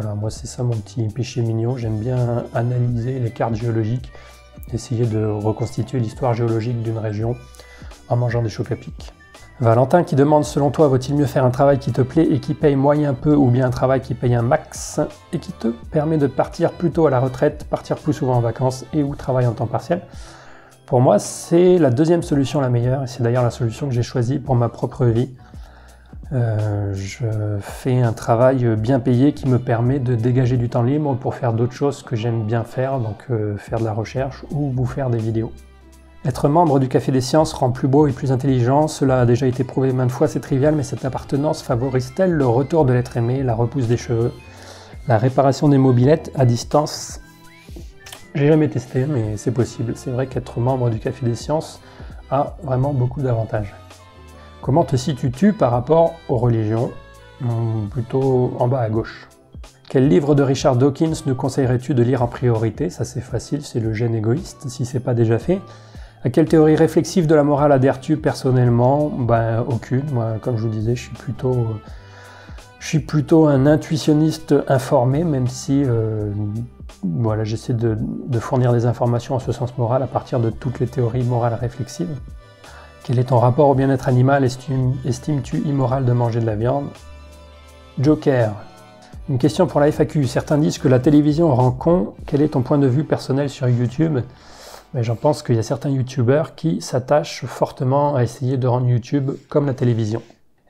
[SPEAKER 1] Voilà, moi c'est ça mon petit péché mignon. J'aime bien analyser les cartes géologiques, essayer de reconstituer l'histoire géologique d'une région en mangeant des chocs à pic. Valentin qui demande selon toi vaut-il mieux faire un travail qui te plaît et qui paye moyen peu ou bien un travail qui paye un max et qui te permet de partir plus tôt à la retraite, partir plus souvent en vacances et ou travailler en temps partiel? Pour moi c'est la deuxième solution la meilleure et c'est d'ailleurs la solution que j'ai choisie pour ma propre vie. Euh, je fais un travail bien payé qui me permet de dégager du temps libre pour faire d'autres choses que j'aime bien faire, donc euh, faire de la recherche ou vous faire des vidéos. Être membre du Café des Sciences rend plus beau et plus intelligent, cela a déjà été prouvé maintes fois, c'est trivial, mais cette appartenance favorise-t-elle le retour de l'être aimé, la repousse des cheveux, la réparation des mobilettes à distance? J'ai jamais testé, mais c'est possible. C'est vrai qu'être membre du Café des Sciences a vraiment beaucoup d'avantages. Comment te situes-tu par rapport aux religions Plutôt en bas à gauche? Quel livre de Richard Dawkins nous conseillerais-tu de lire en priorité? Ça c'est facile, c'est le gène égoïste, si c'est pas déjà fait. À quelle théorie réflexive de la morale adhères-tu personnellement? Ben aucune. Moi, comme je vous disais, je suis plutôt, un intuitionniste informé, même si euh, voilà, j'essaie de fournir des informations en ce sens moral à partir de toutes les théories morales réflexives. Quel est ton rapport au bien-être animal? Estimes-tu immoral de manger de la viande? Joker. Une question pour la FAQ. Certains disent que la télévision rend con. Quel est ton point de vue personnel sur YouTube? Mais J'en pense qu'il y a certains YouTubeurs qui s'attachent fortement à essayer de rendre YouTube comme la télévision.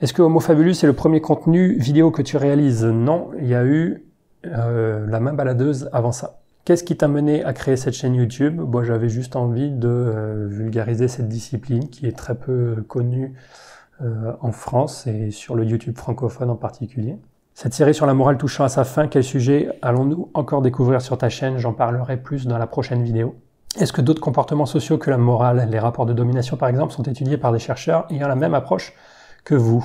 [SPEAKER 1] Est-ce que Homo Fabulus est le premier contenu vidéo que tu réalises? Non, il y a eu euh, la main baladeuse avant ça. Qu'est-ce qui t'a mené à créer cette chaîne YouTube? Moi, j'avais juste envie de euh, vulgariser cette discipline qui est très peu connue euh, en France et sur le YouTube francophone en particulier. Cette série sur la morale touchant à sa fin, quel sujet allons-nous encore découvrir sur ta chaîne? J'en parlerai plus dans la prochaine vidéo. Est-ce que d'autres comportements sociaux que la morale, les rapports de domination par exemple, sont étudiés par des chercheurs ayant la même approche que vous?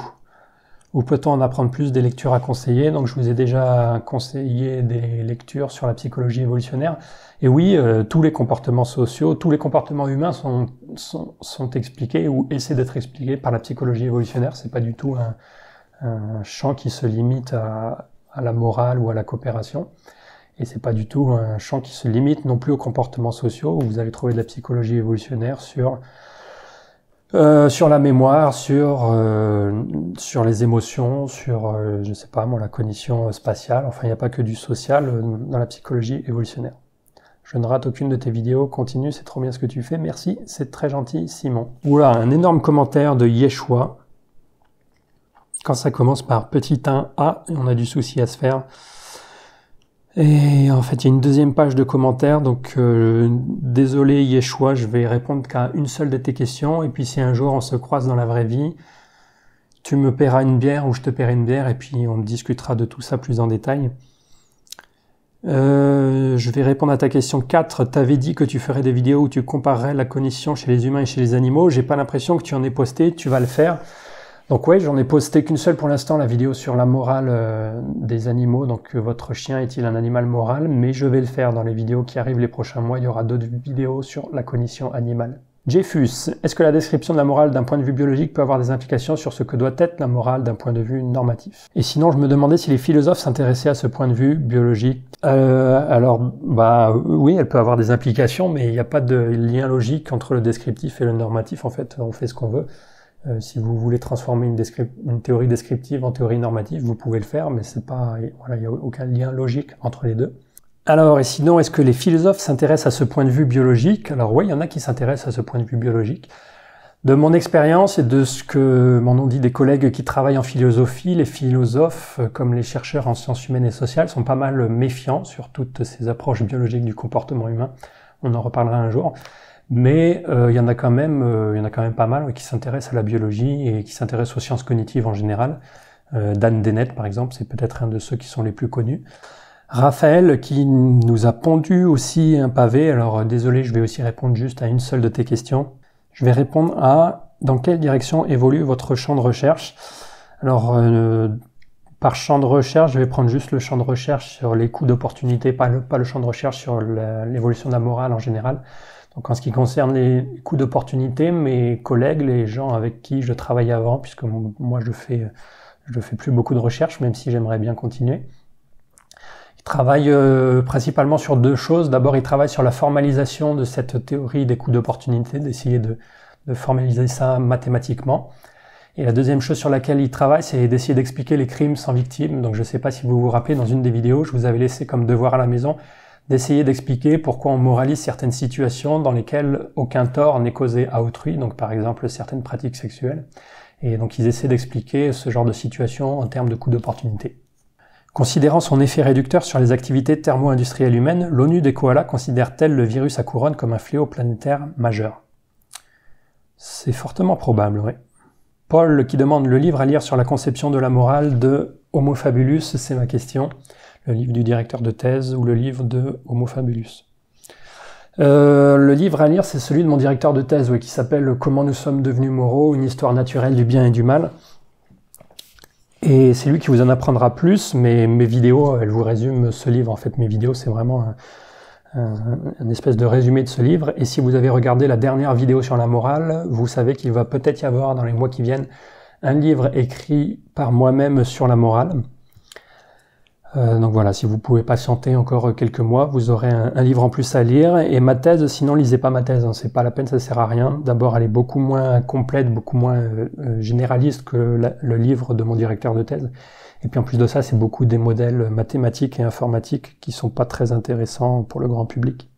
[SPEAKER 1] Où peut-on en apprendre plus des lectures à conseiller? Donc je vous ai déjà conseillé des lectures sur la psychologie évolutionnaire. Et oui, euh, tous les comportements sociaux, tous les comportements humains sont, sont, sont expliqués ou essaient d'être expliqués par la psychologie évolutionnaire. C'est pas du tout un, un, champ qui se limite à, à la morale ou à la coopération. Et c'est pas du tout un champ qui se limite non plus aux comportements sociaux, où vous allez trouver de la psychologie évolutionnaire sur euh, sur la mémoire, sur euh, sur les émotions, sur euh, je sais pas moi la cognition spatiale. Enfin, il n'y a pas que du social dans la psychologie évolutionnaire. Je ne rate aucune de tes vidéos. Continue, c'est trop bien ce que tu fais. Merci, c'est très gentil, Simon. Oula, un énorme commentaire de Yeshua. Quand ça commence par petit 1 A, on a du souci à se faire. Et en fait, il y a une deuxième page de commentaires, donc euh, désolé Yeshua, je vais répondre qu'à une seule de tes questions, et puis si un jour on se croise dans la vraie vie, tu me paieras une bière ou je te paierai une bière, et puis on discutera de tout ça plus en détail. Euh, je vais répondre à ta question 4. T'avais dit que tu ferais des vidéos où tu comparerais la cognition chez les humains et chez les animaux. J'ai pas l'impression que tu en aies posté, tu vas le faire. Donc ouais, j'en ai posté qu'une seule pour l'instant, la vidéo sur la morale euh, des animaux. Donc euh, votre chien est-il un animal moral? Mais je vais le faire dans les vidéos qui arrivent les prochains mois. Il y aura d'autres vidéos sur la cognition animale. Jeffus, est-ce que la description de la morale d'un point de vue biologique peut avoir des implications sur ce que doit être la morale d'un point de vue normatif? Et sinon, je me demandais si les philosophes s'intéressaient à ce point de vue biologique. Euh, alors, bah oui, elle peut avoir des implications, mais il n'y a pas de lien logique entre le descriptif et le normatif. En fait, on fait ce qu'on veut. Euh, si vous voulez transformer une, une, théorie descriptive en théorie normative, vous pouvez le faire, mais c'est pas, voilà, il n'y a aucun lien logique entre les deux. Alors, et sinon, est-ce que les philosophes s'intéressent à ce point de vue biologique? Alors oui, il y en a qui s'intéressent à ce point de vue biologique. De mon expérience et de ce que m'en ont dit des collègues qui travaillent en philosophie, les philosophes, comme les chercheurs en sciences humaines et sociales, sont pas mal méfiants sur toutes ces approches biologiques du comportement humain. On en reparlera un jour. Mais euh, il y en a quand même, euh, il y en a quand même pas mal qui s'intéressent à la biologie et qui s'intéressent aux sciences cognitives en général. Euh, Dan Dennett, par exemple, c'est peut-être un de ceux qui sont les plus connus. Raphaël, qui nous a pondu aussi un pavé. Alors désolé, je vais aussi répondre juste à une seule de tes questions. Je vais répondre à dans quelle direction évolue votre champ de recherche? Alors par champ de recherche, je vais prendre juste le champ de recherche sur les coûts d'opportunité, pas le, pas le champ de recherche sur l'évolution de la morale en général. Donc en ce qui concerne les coûts d'opportunité, mes collègues, les gens avec qui je travaillais avant, puisque moi je fais je fais plus beaucoup de recherches, même si j'aimerais bien continuer. Ils travaillent euh, principalement sur deux choses. D'abord, ils travaillent sur la formalisation de cette théorie des coûts d'opportunité, d'essayer de, de, formaliser ça mathématiquement. Et la deuxième chose sur laquelle ils travaillent, c'est d'essayer d'expliquer les crimes sans victime. Donc je ne sais pas si vous vous rappelez, dans une des vidéos, je vous avais laissé comme devoir à la maison d'essayer d'expliquer pourquoi on moralise certaines situations dans lesquelles aucun tort n'est causé à autrui, donc par exemple certaines pratiques sexuelles. Et donc ils essaient d'expliquer ce genre de situation en termes de coût d'opportunité. Considérant son effet réducteur sur les activités thermo-industrielles humaines, l'ONU des koalas considère-t-elle le virus à couronne comme un fléau planétaire majeur? C'est fortement probable, oui. Paul qui demande le livre à lire sur la conception de la morale de Homo Fabulus, c'est ma question le livre du directeur de thèse ou le livre de Homo Fabulus. Euh, le livre à lire, c'est celui de mon directeur de thèse, qui s'appelle Comment nous sommes devenus moraux, une histoire naturelle du bien et du mal. Et c'est lui qui vous en apprendra plus, mais mes vidéos, elles vous résument ce livre. En fait, mes vidéos, c'est vraiment un, espèce de résumé de ce livre. Et si vous avez regardé la dernière vidéo sur la morale, vous savez qu'il va peut-être y avoir dans les mois qui viennent un livre écrit par moi-même sur la morale. Euh, donc voilà, si vous pouvez patienter encore quelques mois, vous aurez un, livre en plus à lire. Et ma thèse, sinon lisez pas ma thèse, hein, c'est pas la peine, ça sert à rien. D'abord, elle est beaucoup moins complète, beaucoup moins euh, euh, généraliste que le livre de mon directeur de thèse. Et puis en plus de ça, c'est beaucoup des modèles mathématiques et informatiques qui sont pas très intéressants pour le grand public.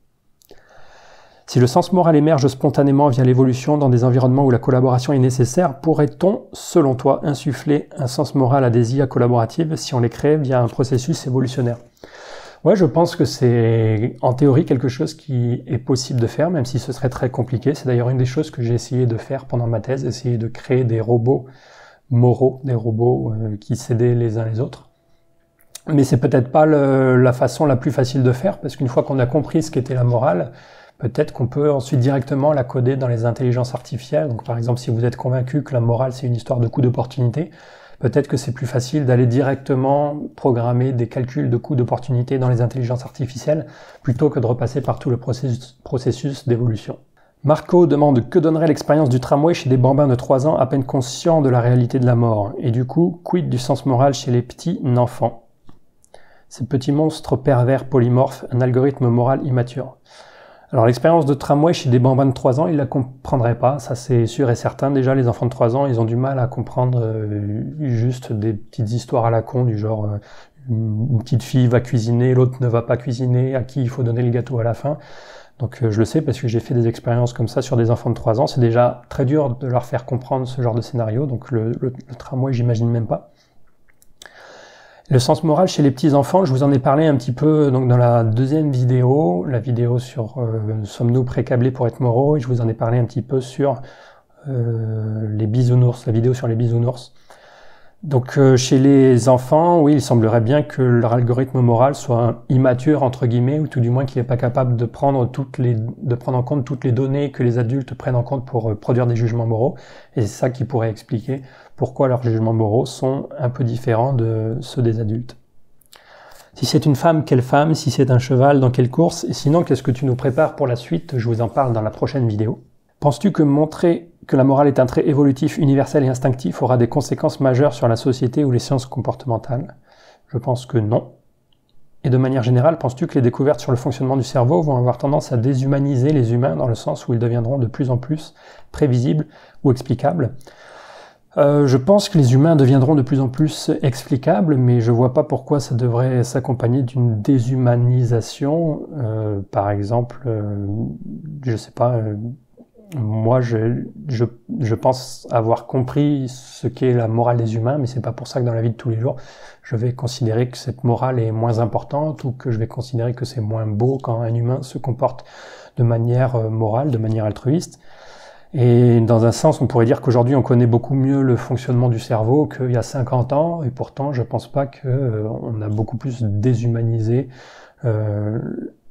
[SPEAKER 1] Si le sens moral émerge spontanément via l'évolution dans des environnements où la collaboration est nécessaire, pourrait-on, selon toi, insuffler un sens moral à des IA collaboratives si on les crée via un processus évolutionnaire? Ouais, je pense que c'est en théorie quelque chose qui est possible de faire, même si ce serait très compliqué. C'est d'ailleurs une des choses que j'ai essayé de faire pendant ma thèse, essayer de créer des robots moraux, des robots euh, qui s'aidaient les uns les autres. Mais c'est peut-être pas la façon la plus facile de faire, parce qu'une fois qu'on a compris ce qu'était la morale, Peut-être qu'on peut ensuite directement la coder dans les intelligences artificielles. Donc par exemple, si vous êtes convaincu que la morale c'est une histoire de coût d'opportunité, peut-être que c'est plus facile d'aller directement programmer des calculs de coûts d'opportunité dans les intelligences artificielles plutôt que de repasser par tout le processus, d'évolution. Marco demande que donnerait l'expérience du tramway chez des bambins de 3 ans à peine conscients de la réalité de la mort? Et du coup, quid du sens moral chez les petits enfants? Ces petits monstres pervers polymorphes, un algorithme moral immature. Alors l'expérience de tramway chez des bambins de 3 ans, ils la comprendraient pas, ça c'est sûr et certain. Déjà les enfants de 3 ans, ils ont du mal à comprendre euh, juste des petites histoires à la con du genre euh, une petite fille va cuisiner, l'autre ne va pas cuisiner, à qui il faut donner le gâteau à la fin. Donc euh, je le sais parce que j'ai fait des expériences comme ça sur des enfants de 3 ans. C'est déjà très dur de leur faire comprendre ce genre de scénario, donc le, tramway, j'imagine même pas. Le sens moral chez les petits enfants, je vous en ai parlé un petit peu donc dans la deuxième vidéo, la vidéo sur euh, sommes-nous pré-câblés pour être moraux, et je vous en ai parlé un petit peu sur euh, les bisounours, la vidéo sur les bisounours. Donc euh, chez les enfants, oui, il semblerait bien que leur algorithme moral soit immature entre guillemets, ou tout du moins qu'il n'est pas capable de prendre toutes les, de prendre en compte toutes les données que les adultes prennent en compte pour euh, produire des jugements moraux. Et c'est ça qui pourrait expliquer pourquoi leurs jugements moraux sont un peu différents de ceux des adultes. Si c'est une femme, quelle femme? Si c'est un cheval, dans quelle course? Et sinon, qu'est-ce que tu nous prépares pour la suite? Je vous en parle dans la prochaine vidéo. Penses-tu que montrer que la morale est un trait évolutif, universel et instinctif aura des conséquences majeures sur la société ou les sciences comportementales? Je pense que non. Et de manière générale, penses-tu que les découvertes sur le fonctionnement du cerveau vont avoir tendance à déshumaniser les humains dans le sens où ils deviendront de plus en plus prévisibles ou explicables? Euh, je pense que les humains deviendront de plus en plus explicables, mais je vois pas pourquoi ça devrait s'accompagner d'une déshumanisation. Euh, par exemple, euh, je sais pas, euh, moi, je, je, je, pense avoir compris ce qu'est la morale des humains, mais c'est pas pour ça que dans la vie de tous les jours, je vais considérer que cette morale est moins importante ou que je vais considérer que c'est moins beau quand un humain se comporte de manière euh, morale, de manière altruiste. Et dans un sens, on pourrait dire qu'aujourd'hui, on connaît beaucoup mieux le fonctionnement du cerveau qu'il y a 50 ans, et pourtant, je pense pas qu'on euh, a beaucoup plus déshumanisé euh,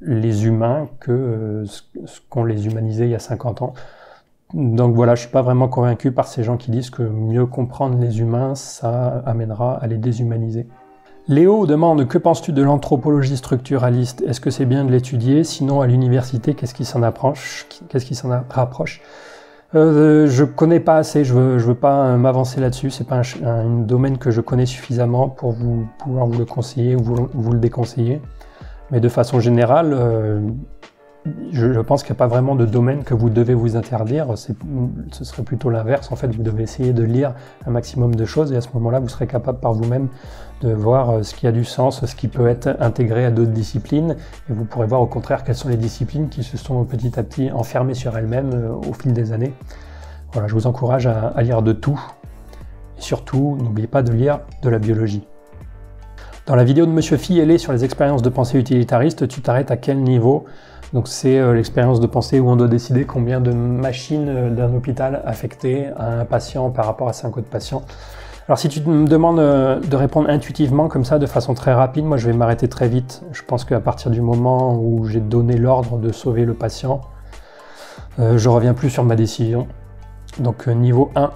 [SPEAKER 1] les humains que euh, ce qu'on les humanisait il y a 50 ans. Donc voilà, je suis pas vraiment convaincu par ces gens qui disent que mieux comprendre les humains, ça amènera à les déshumaniser. Léo demande que penses-tu de l'anthropologie structuraliste? Est-ce que c'est bien de l'étudier? Sinon, à l'université, qu'est-ce qui s'en approche Qu'est-ce qui s'en rapproche? Euh, Je connais pas assez. Je veux, je veux pas m'avancer là-dessus. C'est pas un, domaine que je connais suffisamment pour vous pouvoir vous le conseiller ou vous le déconseiller. Mais de façon générale, euh, je, pense qu'il n'y a pas vraiment de domaine que vous devez vous interdire. Ce serait plutôt l'inverse. En fait, vous devez essayer de lire un maximum de choses et à ce moment-là, vous serez capable par vous-même de voir euh, ce qui a du sens, ce qui peut être intégré à d'autres disciplines. Et vous pourrez voir au contraire quelles sont les disciplines qui se sont petit à petit enfermées sur elles-mêmes euh, au fil des années. Voilà, je vous encourage à, à lire de tout. Et surtout, n'oubliez pas de lire de la biologie. Dans la vidéo de Monsieur Fiellet sur les expériences de pensée utilitariste, tu t'arrêtes à quel niveau? Donc c'est euh, l'expérience de pensée où on doit décider combien de machines euh, d'un hôpital affectées à un patient par rapport à cinq autres patients. Alors si tu me demandes euh, de répondre intuitivement comme ça, de façon très rapide, moi je vais m'arrêter très vite. Je pense qu'à partir du moment où j'ai donné l'ordre de sauver le patient, euh, je reviens plus sur ma décision. Donc niveau 1,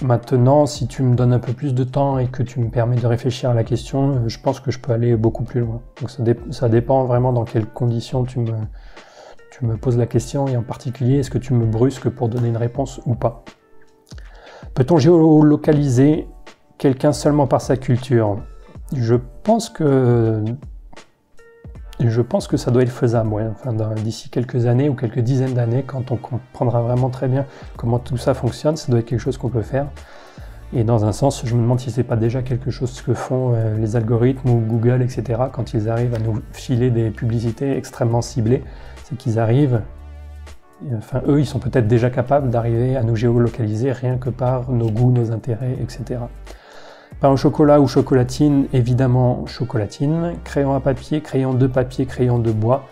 [SPEAKER 1] Maintenant, si tu me donnes un peu plus de temps et que tu me permets de réfléchir à la question, euh, je pense que je peux aller beaucoup plus loin. Donc ça, dé ça dépend vraiment dans quelles conditions tu me poses la question et en particulier, est-ce que tu me brusques pour donner une réponse ou pas? Peut-on géolocaliser quelqu'un seulement par sa culture? Je pense que je pense que ça doit être faisable, ouais. enfin, d'ici quelques années ou quelques dizaines d'années, quand on comprendra vraiment très bien comment tout ça fonctionne, ça doit être quelque chose qu'on peut faire. Et dans un sens, je me demande si c'est pas déjà quelque chose que font euh, les algorithmes ou Google, etc. Quand ils arrivent à nous filer des publicités extrêmement ciblées, c'est qu'ils arrivent, enfin eux, ils sont peut-être déjà capables d'arriver à nous géolocaliser rien que par nos goûts, nos intérêts, etc. Pain au chocolat ou chocolatine, évidemment chocolatine. Crayon à papier, crayon de papier, crayon de bois.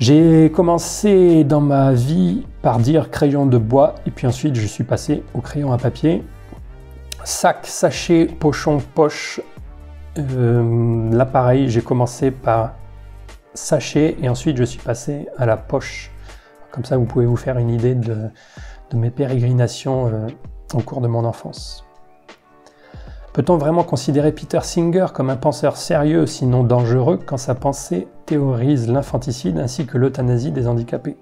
[SPEAKER 1] J'ai commencé dans ma vie par dire crayon de bois et puis ensuite je suis passé au crayon à papier. Sac, sachet, pochon, poche. Euh, là pareil, j'ai commencé par sachet et ensuite je suis passé à la poche. Comme ça vous pouvez vous faire une idée de, mes pérégrinations euh, au cours de mon enfance. Peut-on vraiment considérer Peter Singer comme un penseur sérieux, sinon dangereux, quand sa pensée théorise l'infanticide ainsi que l'euthanasie des handicapés?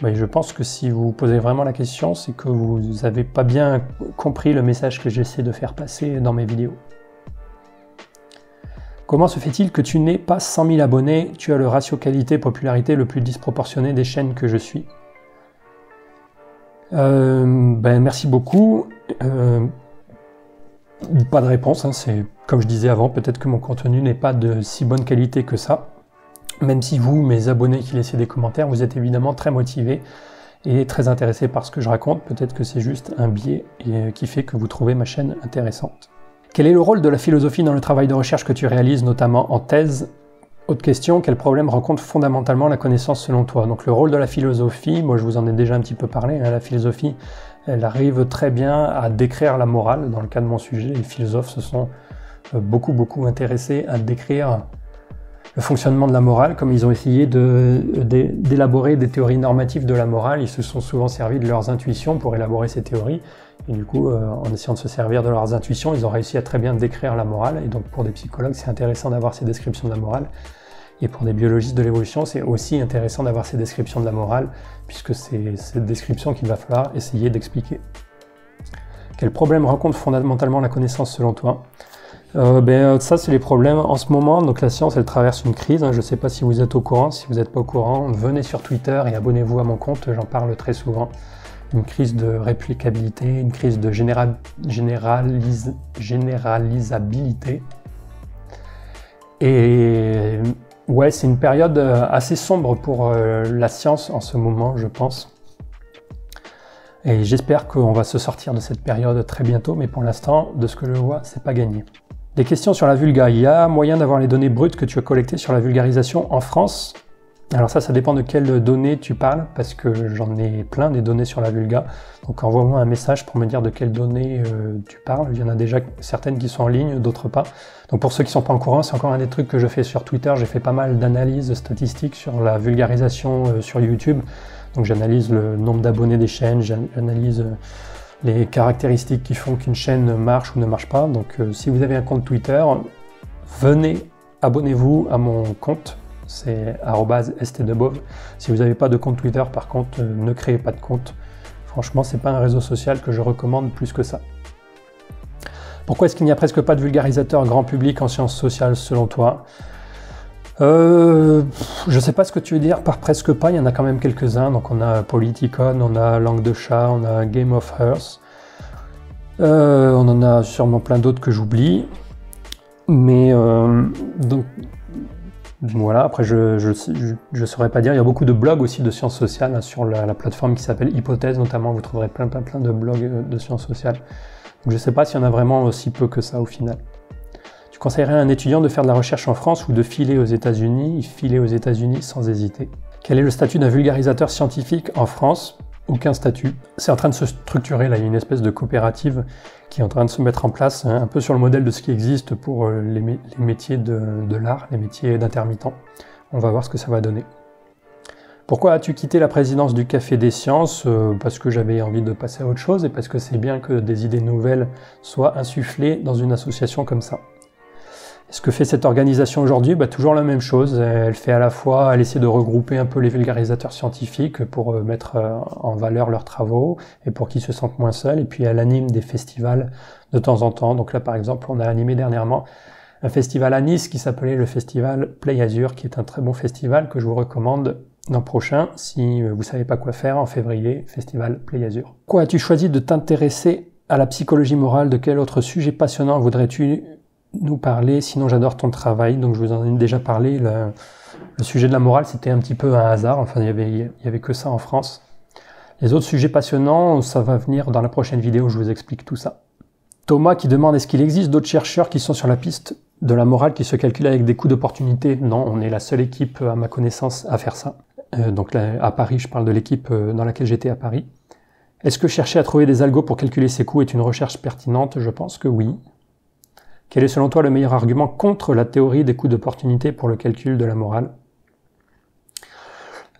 [SPEAKER 1] Je pense que si vous posez vraiment la question, c'est que vous n'avez pas bien compris le message que j'essaie de faire passer dans mes vidéos. Comment se fait-il que tu n'aies pas 100 000 abonnés? Tu as le ratio qualité-popularité le plus disproportionné des chaînes que je suis. Euh, ben, merci beaucoup. Euh, Pas de réponse, hein, c'est comme je disais avant, peut-être que mon contenu n'est pas de si bonne qualité que ça. Même si vous, mes abonnés qui laissez des commentaires, vous êtes évidemment très motivés et très intéressés par ce que je raconte, peut-être que c'est juste un biais qui fait que vous trouvez ma chaîne intéressante. Quel est le rôle de la philosophie dans le travail de recherche que tu réalises, notamment en thèse? Autre question, quel problème rencontre fondamentalement la connaissance selon toi? Donc le rôle de la philosophie, moi je vous en ai déjà un petit peu parlé, hein, la philosophie, elle arrive très bien à décrire la morale. Dans le cas de mon sujet, les philosophes se sont euh, beaucoup beaucoup intéressés à décrire le fonctionnement de la morale, comme ils ont essayé d'élaborer des théories normatives de la morale, ils se sont souvent servis de leurs intuitions pour élaborer ces théories. Et du coup, euh, en essayant de se servir de leurs intuitions, ils ont réussi à très bien décrire la morale. Et donc pour des psychologues, c'est intéressant d'avoir ces descriptions de la morale. Et pour des biologistes de l'évolution, c'est aussi intéressant d'avoir ces descriptions de la morale, puisque c'est cette description qu'il va falloir essayer d'expliquer. Quel problème rencontre fondamentalement la connaissance selon toi? Euh, ben, euh, ça, c'est les problèmes en ce moment. Donc, la science, elle traverse une crise. Hein. Je ne sais pas si vous êtes au courant. Si vous n'êtes pas au courant, venez sur Twitter et abonnez-vous à mon compte. J'en parle très souvent. Une crise de réplicabilité, une crise de généralisabilité. Et ouais, c'est une période euh, assez sombre pour la science en ce moment, je pense. Et j'espère qu'on va se sortir de cette période très bientôt, mais pour l'instant, de ce que je vois, c'est pas gagné. Des questions sur la vulga. Il y a moyen d'avoir les données brutes que tu as collectées sur la vulgarisation en France? Alors ça, ça dépend de quelles données tu parles, parce que j'en ai plein des données sur la vulga. Donc envoie-moi un message pour me dire de quelles données euh, tu parles. Il y en a déjà certaines qui sont en ligne, d'autres pas. Donc pour ceux qui sont pas en courant, c'est encore un des trucs que je fais sur Twitter. J'ai fait pas mal d'analyses statistiques sur la vulgarisation euh, sur YouTube. Donc j'analyse le nombre d'abonnés des chaînes, j'analyse euh, les caractéristiques qui font qu'une chaîne marche ou ne marche pas. Donc si vous avez un compte Twitter, venez, abonnez-vous à mon compte, c'est stdebov. Si vous n'avez pas de compte Twitter, par contre, euh, ne créez pas de compte. Franchement, c'est pas un réseau social que je recommande plus que ça. Pourquoi est-ce qu'il n'y a presque pas de vulgarisateur grand public en sciences sociales selon toi? Euh, je ne sais pas ce que tu veux dire par presque pas, il y en a quand même quelques-uns. Donc on a Politicon, on a Langue de chat, on a Game of Hearth. Euh, on en a sûrement plein d'autres que j'oublie. Mais donc voilà, après je ne saurais pas dire. Il y a beaucoup de blogs aussi de sciences sociales hein, sur la, plateforme qui s'appelle Hypothèse notamment. Vous trouverez plein plein plein de blogs de sciences sociales. je ne sais pas s'il y en a vraiment aussi peu que ça au final conseillerais à un étudiant de faire de la recherche en France ou de filer aux États-Unis? Filer aux États-Unis sans hésiter. Quel est le statut d'un vulgarisateur scientifique en France? Aucun statut. C'est en train de se structurer, là, il y a une espèce de coopérative qui est en train de se mettre en place, hein, un peu sur le modèle de ce qui existe pour euh, les, métiers de, l'art, les métiers d'intermittent. On va voir ce que ça va donner. Pourquoi as-tu quitté la présidence du Café des Sciences euh, Parce que j'avais envie de passer à autre chose et parce que c'est bien que des idées nouvelles soient insufflées dans une association comme ça? Ce que fait cette organisation aujourd'hui, bah, toujours la même chose. Elle fait à la fois, elle essaie de regrouper un peu les vulgarisateurs scientifiques pour euh, mettre euh, en valeur leurs travaux et pour qu'ils se sentent moins seuls. Et puis elle anime des festivals de temps en temps. Donc là, par exemple, on a animé dernièrement un festival à Nice qui s'appelait le festival Play Azure, qui est un très bon festival que je vous recommande l'an prochain si vous savez pas quoi faire en février, festival Play Azure. Quoi as-tu choisi de t'intéresser à la psychologie morale? De quel autre sujet passionnant voudrais-tu nous parler. Sinon, j'adore ton travail, donc je vous en ai déjà parlé. Le, sujet de la morale, c'était un petit peu un hasard. Enfin, il y avait, y avait que ça en France. Les autres sujets passionnants, ça va venir dans la prochaine vidéo, je vous explique tout ça. Thomas qui demande est-ce qu'il existe d'autres chercheurs qui sont sur la piste de la morale qui se calculent avec des coûts d'opportunité? Non, on est la seule équipe à ma connaissance à faire ça. Euh, donc à Paris, je parle de l'équipe euh, dans laquelle j'étais à Paris. Est-ce que chercher à trouver des algos pour calculer ces coûts est une recherche pertinente? Je pense que oui. Quel est selon toi le meilleur argument contre la théorie des coûts d'opportunité pour le calcul de la morale?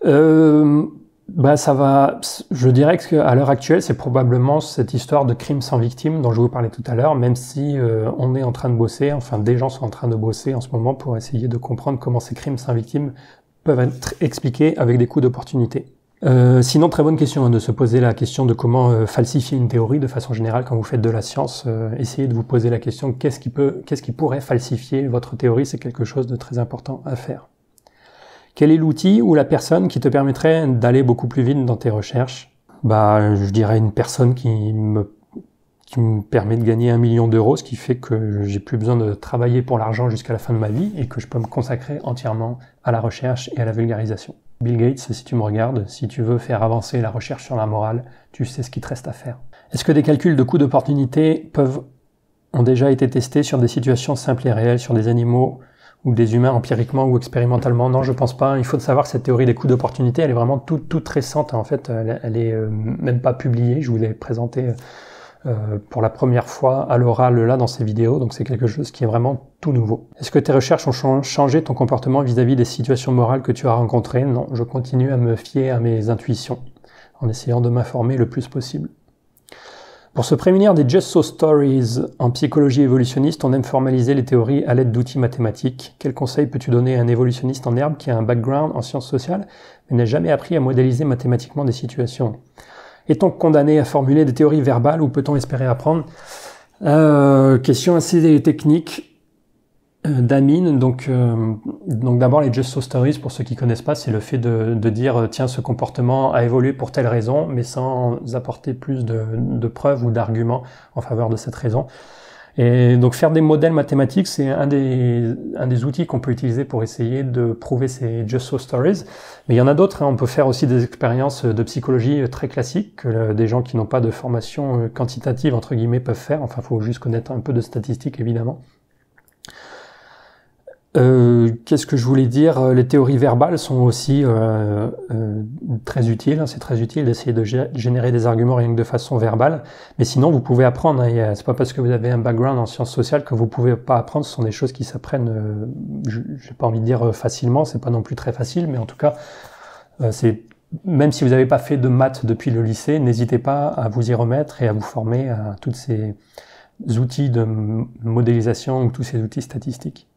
[SPEAKER 1] Euh, bah ça va, je dirais qu'à l'heure actuelle, c'est probablement cette histoire de crime sans victime dont je vous parlais tout à l'heure, même si euh, on est en train de bosser, enfin des gens sont en train de bosser en ce moment pour essayer de comprendre comment ces crimes sans victime peuvent être expliqués avec des coûts d'opportunité. Euh, sinon, très bonne question hein, de se poser la question de comment euh, falsifier une théorie de façon générale quand vous faites de la science. Euh, essayez de vous poser la question qu'est-ce qui peut, qu'est-ce qui pourrait falsifier votre théorie? C'est quelque chose de très important à faire. Quel est l'outil ou la personne qui te permettrait d'aller beaucoup plus vite dans tes recherches? Bah, je dirais une personne qui me qui me permet de gagner un million d'euros, ce qui fait que j'ai plus besoin de travailler pour l'argent jusqu'à la fin de ma vie et que je peux me consacrer entièrement à la recherche et à la vulgarisation. Bill Gates, si tu me regardes, si tu veux faire avancer la recherche sur la morale, tu sais ce qu'il te reste à faire. Est-ce que des calculs de coûts d'opportunité peuvent ont déjà été testés sur des situations simples et réelles, sur des animaux ou des humains empiriquement ou expérimentalement? Non, je pense pas. Il faut savoir que cette théorie des coûts d'opportunité, elle est vraiment toute, toute récente. En fait, elle, est euh, même pas publiée. Je vous l'ai présentée euh, pour la première fois à l'oral là dans ces vidéos, donc c'est quelque chose qui est vraiment tout nouveau. Est-ce que tes recherches ont changé ton comportement vis-à-vis des situations morales que tu as rencontrées? Non, je continue à me fier à mes intuitions en essayant de m'informer le plus possible. Pour se prémunir des Just So Stories en psychologie évolutionniste, on aime formaliser les théories à l'aide d'outils mathématiques. Quel conseil peux-tu donner à un évolutionniste en herbe qui a un background en sciences sociales mais n'a jamais appris à modéliser mathématiquement des situations? Est-on condamné à formuler des théories verbales ou peut-on espérer apprendre euh, Question assez technique euh, d'Amine. Donc, euh, donc d'abord les Just So Stories, pour ceux qui connaissent pas, c'est le fait de, de, dire tiens ce comportement a évolué pour telle raison, mais sans apporter plus de preuves ou d'arguments en faveur de cette raison. Et donc faire des modèles mathématiques, c'est un des, un des outils qu'on peut utiliser pour essayer de prouver ces Just So Stories. Mais il y en a d'autres, hein. on peut faire aussi des expériences de psychologie très classiques que des gens qui n'ont pas de formation quantitative, entre guillemets, peuvent faire. Enfin, il faut juste connaître un peu de statistiques, évidemment. Euh, Qu'est-ce que je voulais dire? Euh, Les théories verbales sont aussi euh, euh, très utiles. Hein. C'est très utile d'essayer de générer des arguments rien que de façon verbale. Mais sinon, vous pouvez apprendre. Hein. C'est pas parce que vous avez un background en sciences sociales que vous pouvez pas apprendre. Ce sont des choses qui s'apprennent. Euh, J'ai pas envie de dire facilement. C'est pas non plus très facile, mais en tout cas, c'est même si vous n'avez pas fait de maths depuis le lycée, n'hésitez pas à vous y remettre et à vous former à tous ces outils de modélisation ou tous ces outils statistiques.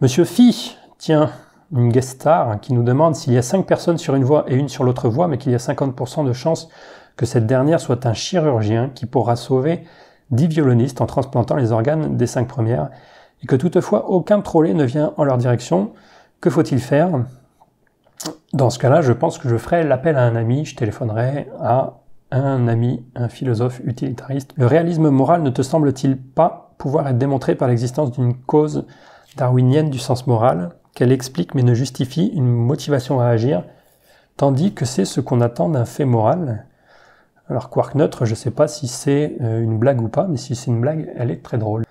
[SPEAKER 1] Monsieur Phi, tiens, une guest star, qui nous demande s'il y a cinq personnes sur une voie et une sur l'autre voie, mais qu'il y a 50% de chances que cette dernière soit un chirurgien qui pourra sauver 10 violonistes en transplantant les organes des cinq premières, et que toutefois aucun trollé ne vient en leur direction, que faut-il faire? Dans ce cas-là, je pense que je ferai l'appel à un ami, je téléphonerai à un ami, un philosophe utilitariste. Le réalisme moral ne te semble-t-il pas pouvoir être démontré par l'existence d'une cause darwinienne du sens moral, qu'elle explique mais ne justifie une motivation à agir, tandis que c'est ce qu'on attend d'un fait moral. Alors quark neutre, je ne sais pas si c'est euh, une blague ou pas, mais si c'est une blague, elle est très drôle.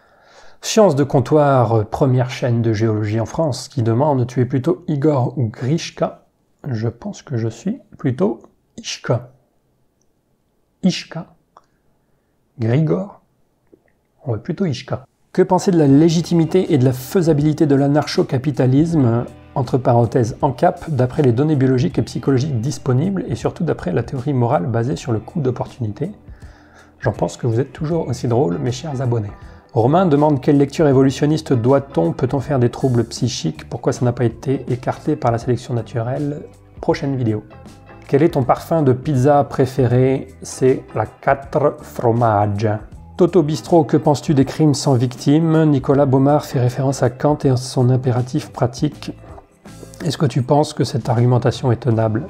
[SPEAKER 1] Science de comptoir, première chaîne de géologie en France, qui demande tu es plutôt Igor ou Grishka? Je pense que je suis plutôt Ishka. Ishka Grigor? On va plutôt Ishka. Que penser de la légitimité et de la faisabilité de l'anarcho-capitalisme, entre parenthèses en cap, d'après les données biologiques et psychologiques disponibles et surtout d'après la théorie morale basée sur le coût d'opportunité? J'en pense que vous êtes toujours aussi drôles, mes chers abonnés. Romain demande quelle lecture évolutionniste doit-on, peut-on faire des troubles psychiques, pourquoi ça n'a pas été écarté par la sélection naturelle? Prochaine vidéo. Quel est ton parfum de pizza préféré? C'est la 4 fromage. Toto Bistro, que penses-tu des crimes sans victime? Nicolas Baumard fait référence à Kant et son impératif pratique. Est-ce que tu penses que cette argumentation est tenable?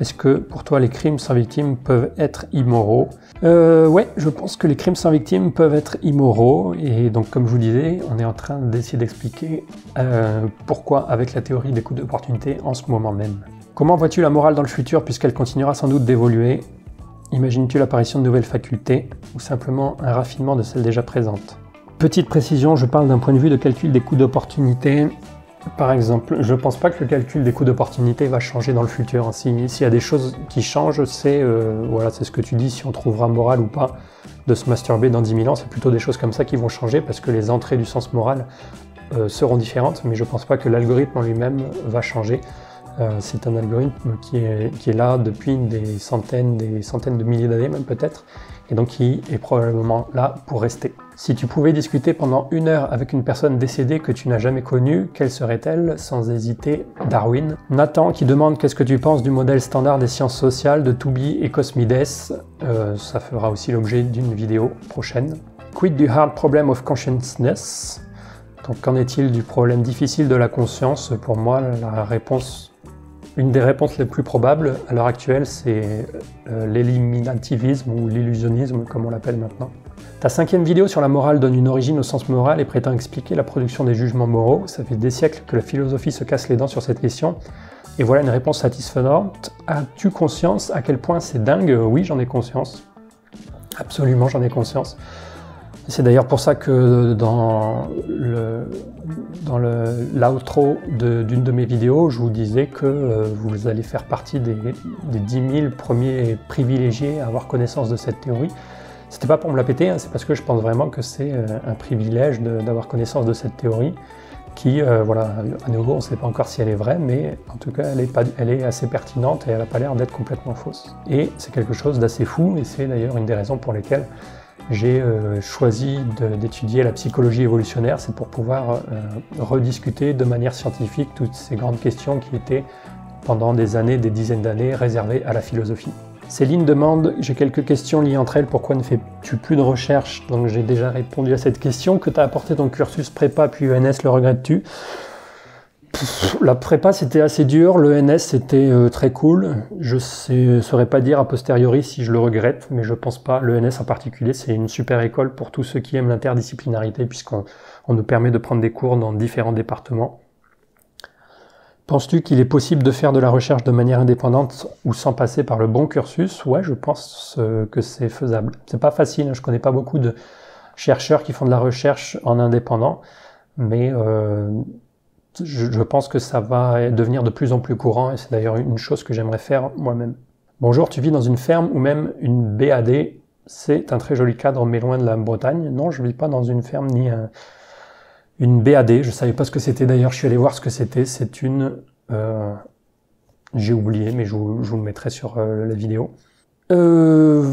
[SPEAKER 1] Est-ce que pour toi les crimes sans victime peuvent être immoraux? Euh, Ouais, je pense que les crimes sans victime peuvent être immoraux. Et donc comme je vous disais, on est en train d'essayer d'expliquer euh, pourquoi avec la théorie des coûts d'opportunité en ce moment même. Comment vois-tu la morale dans le futur puisqu'elle continuera sans doute d'évoluer? Imagines-tu l'apparition de nouvelles facultés ou simplement un raffinement de celles déjà présentes? Petite précision, je parle d'un point de vue de calcul des coûts d'opportunité. Par exemple, je ne pense pas que le calcul des coûts d'opportunité va changer dans le futur. S'il y a des choses qui changent, c'est euh, voilà, ce que tu dis, si on trouvera moral ou pas de se masturber dans 10 000 ans. C'est plutôt des choses comme ça qui vont changer parce que les entrées du sens moral euh, seront différentes, mais je ne pense pas que l'algorithme en lui-même va changer. Euh, c'est un algorithme qui est, là depuis des centaines, des centaines de milliers d'années même peut-être, et donc qui est probablement là pour rester. Si tu pouvais discuter pendant une heure avec une personne décédée que tu n'as jamais connue, quelle serait-elle Sans hésiter, Darwin? Nathan qui demande qu'est-ce que tu penses du modèle standard des sciences sociales de Toubi et Cosmides. Euh, ça fera aussi l'objet d'une vidéo prochaine. Quid du hard problem of consciousness? Donc qu'en est-il du problème difficile de la conscience? Pour moi, la réponse Une des réponses les plus probables à l'heure actuelle, c'est euh, l'éliminativisme ou l'illusionnisme, comme on l'appelle maintenant. Ta cinquième vidéo sur la morale donne une origine au sens moral et prétend expliquer la production des jugements moraux. Ça fait des siècles que la philosophie se casse les dents sur cette question. Et voilà une réponse satisfaisante. As-tu conscience à quel point c'est dingue? Oui, j'en ai conscience. Absolument, j'en ai conscience. C'est d'ailleurs pour ça que dans le l'outro d'une de, mes vidéos, je vous disais que euh, vous allez faire partie des, des 10 000 premiers privilégiés à avoir connaissance de cette théorie. C'était pas pour me la péter, hein, c'est parce que je pense vraiment que c'est euh, un privilège d'avoir connaissance de cette théorie qui, euh, voilà, à nouveau, on ne sait pas encore si elle est vraie, mais en tout cas, elle est, pas, elle est assez pertinente et elle n'a pas l'air d'être complètement fausse. Et c'est quelque chose d'assez fou, et c'est d'ailleurs une des raisons pour lesquelles j'ai euh, choisi d'étudier la psychologie évolutionnaire, c'est pour pouvoir euh, rediscuter de manière scientifique toutes ces grandes questions qui étaient pendant des années, des dizaines d'années réservées à la philosophie. Céline demande, j'ai quelques questions liées entre elles, pourquoi ne fais-tu plus de recherche? Donc j'ai déjà répondu à cette question. Que t'as apporté ton cursus prépa puis ENS, le regrettes-tu? La prépa c'était assez dur, l'ENS c'était euh, très cool. Je ne saurais pas dire a posteriori si je le regrette, mais je pense pas. L'ENS en particulier c'est une super école pour tous ceux qui aiment l'interdisciplinarité puisqu'on nous permet de prendre des cours dans différents départements. Penses-tu qu'il est possible de faire de la recherche de manière indépendante ou sans passer par le bon cursus? Ouais, je pense euh, que c'est faisable. C'est pas facile, hein. je connais pas beaucoup de chercheurs qui font de la recherche en indépendant, mais euh, je, pense que ça va devenir de plus en plus courant et c'est d'ailleurs une chose que j'aimerais faire moi-même. Bonjour, tu vis dans une ferme ou même une BAD. C'est un très joli cadre, mais loin de la Bretagne. Non, je vis pas dans une ferme ni une BAD. Je savais pas ce que c'était d'ailleurs. Je suis allé voir ce que c'était. C'est une, euh, j'ai oublié, mais je vous, le mettrai sur euh, la vidéo. Euh,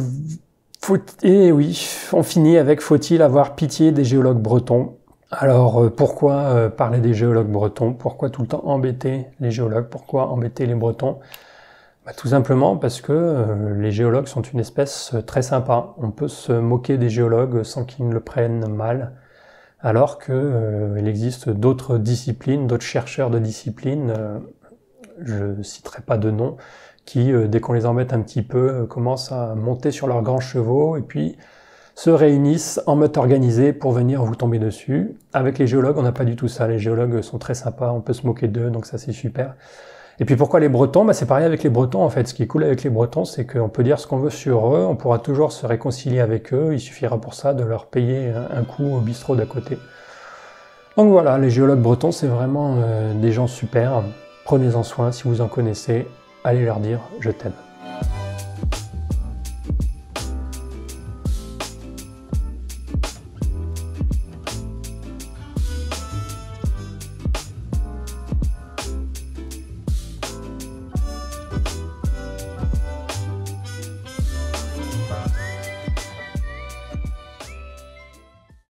[SPEAKER 1] et eh oui, on finit avec faut-il avoir pitié des géologues bretons? Alors euh, pourquoi euh, parler des géologues bretons? Pourquoi tout le temps embêter les géologues? Pourquoi embêter les bretons? Bah, Tout simplement parce que euh, les géologues sont une espèce très sympa. On peut se moquer des géologues sans qu'ils ne le prennent mal, alors qu'il existe d'autres disciplines, d'autres chercheurs de disciplines, je citerai pas de nom, qui, dès qu'on les embête un petit peu, commencent à monter sur leurs grands chevaux et puis se réunissent en mode organisé pour venir vous tomber dessus. Avec les géologues, on n'a pas du tout ça. Les géologues sont très sympas, on peut se moquer d'eux, donc ça c'est super. Et puis pourquoi les Bretons? Bah, C'est pareil avec les Bretons en fait. Ce qui est cool avec les Bretons, c'est qu'on peut dire ce qu'on veut sur eux, on pourra toujours se réconcilier avec eux, il suffira pour ça de leur payer un coup au bistrot d'à côté. Donc voilà, les géologues bretons, c'est vraiment euh, des gens super. Prenez-en soin si vous en connaissez, allez leur dire je t'aime.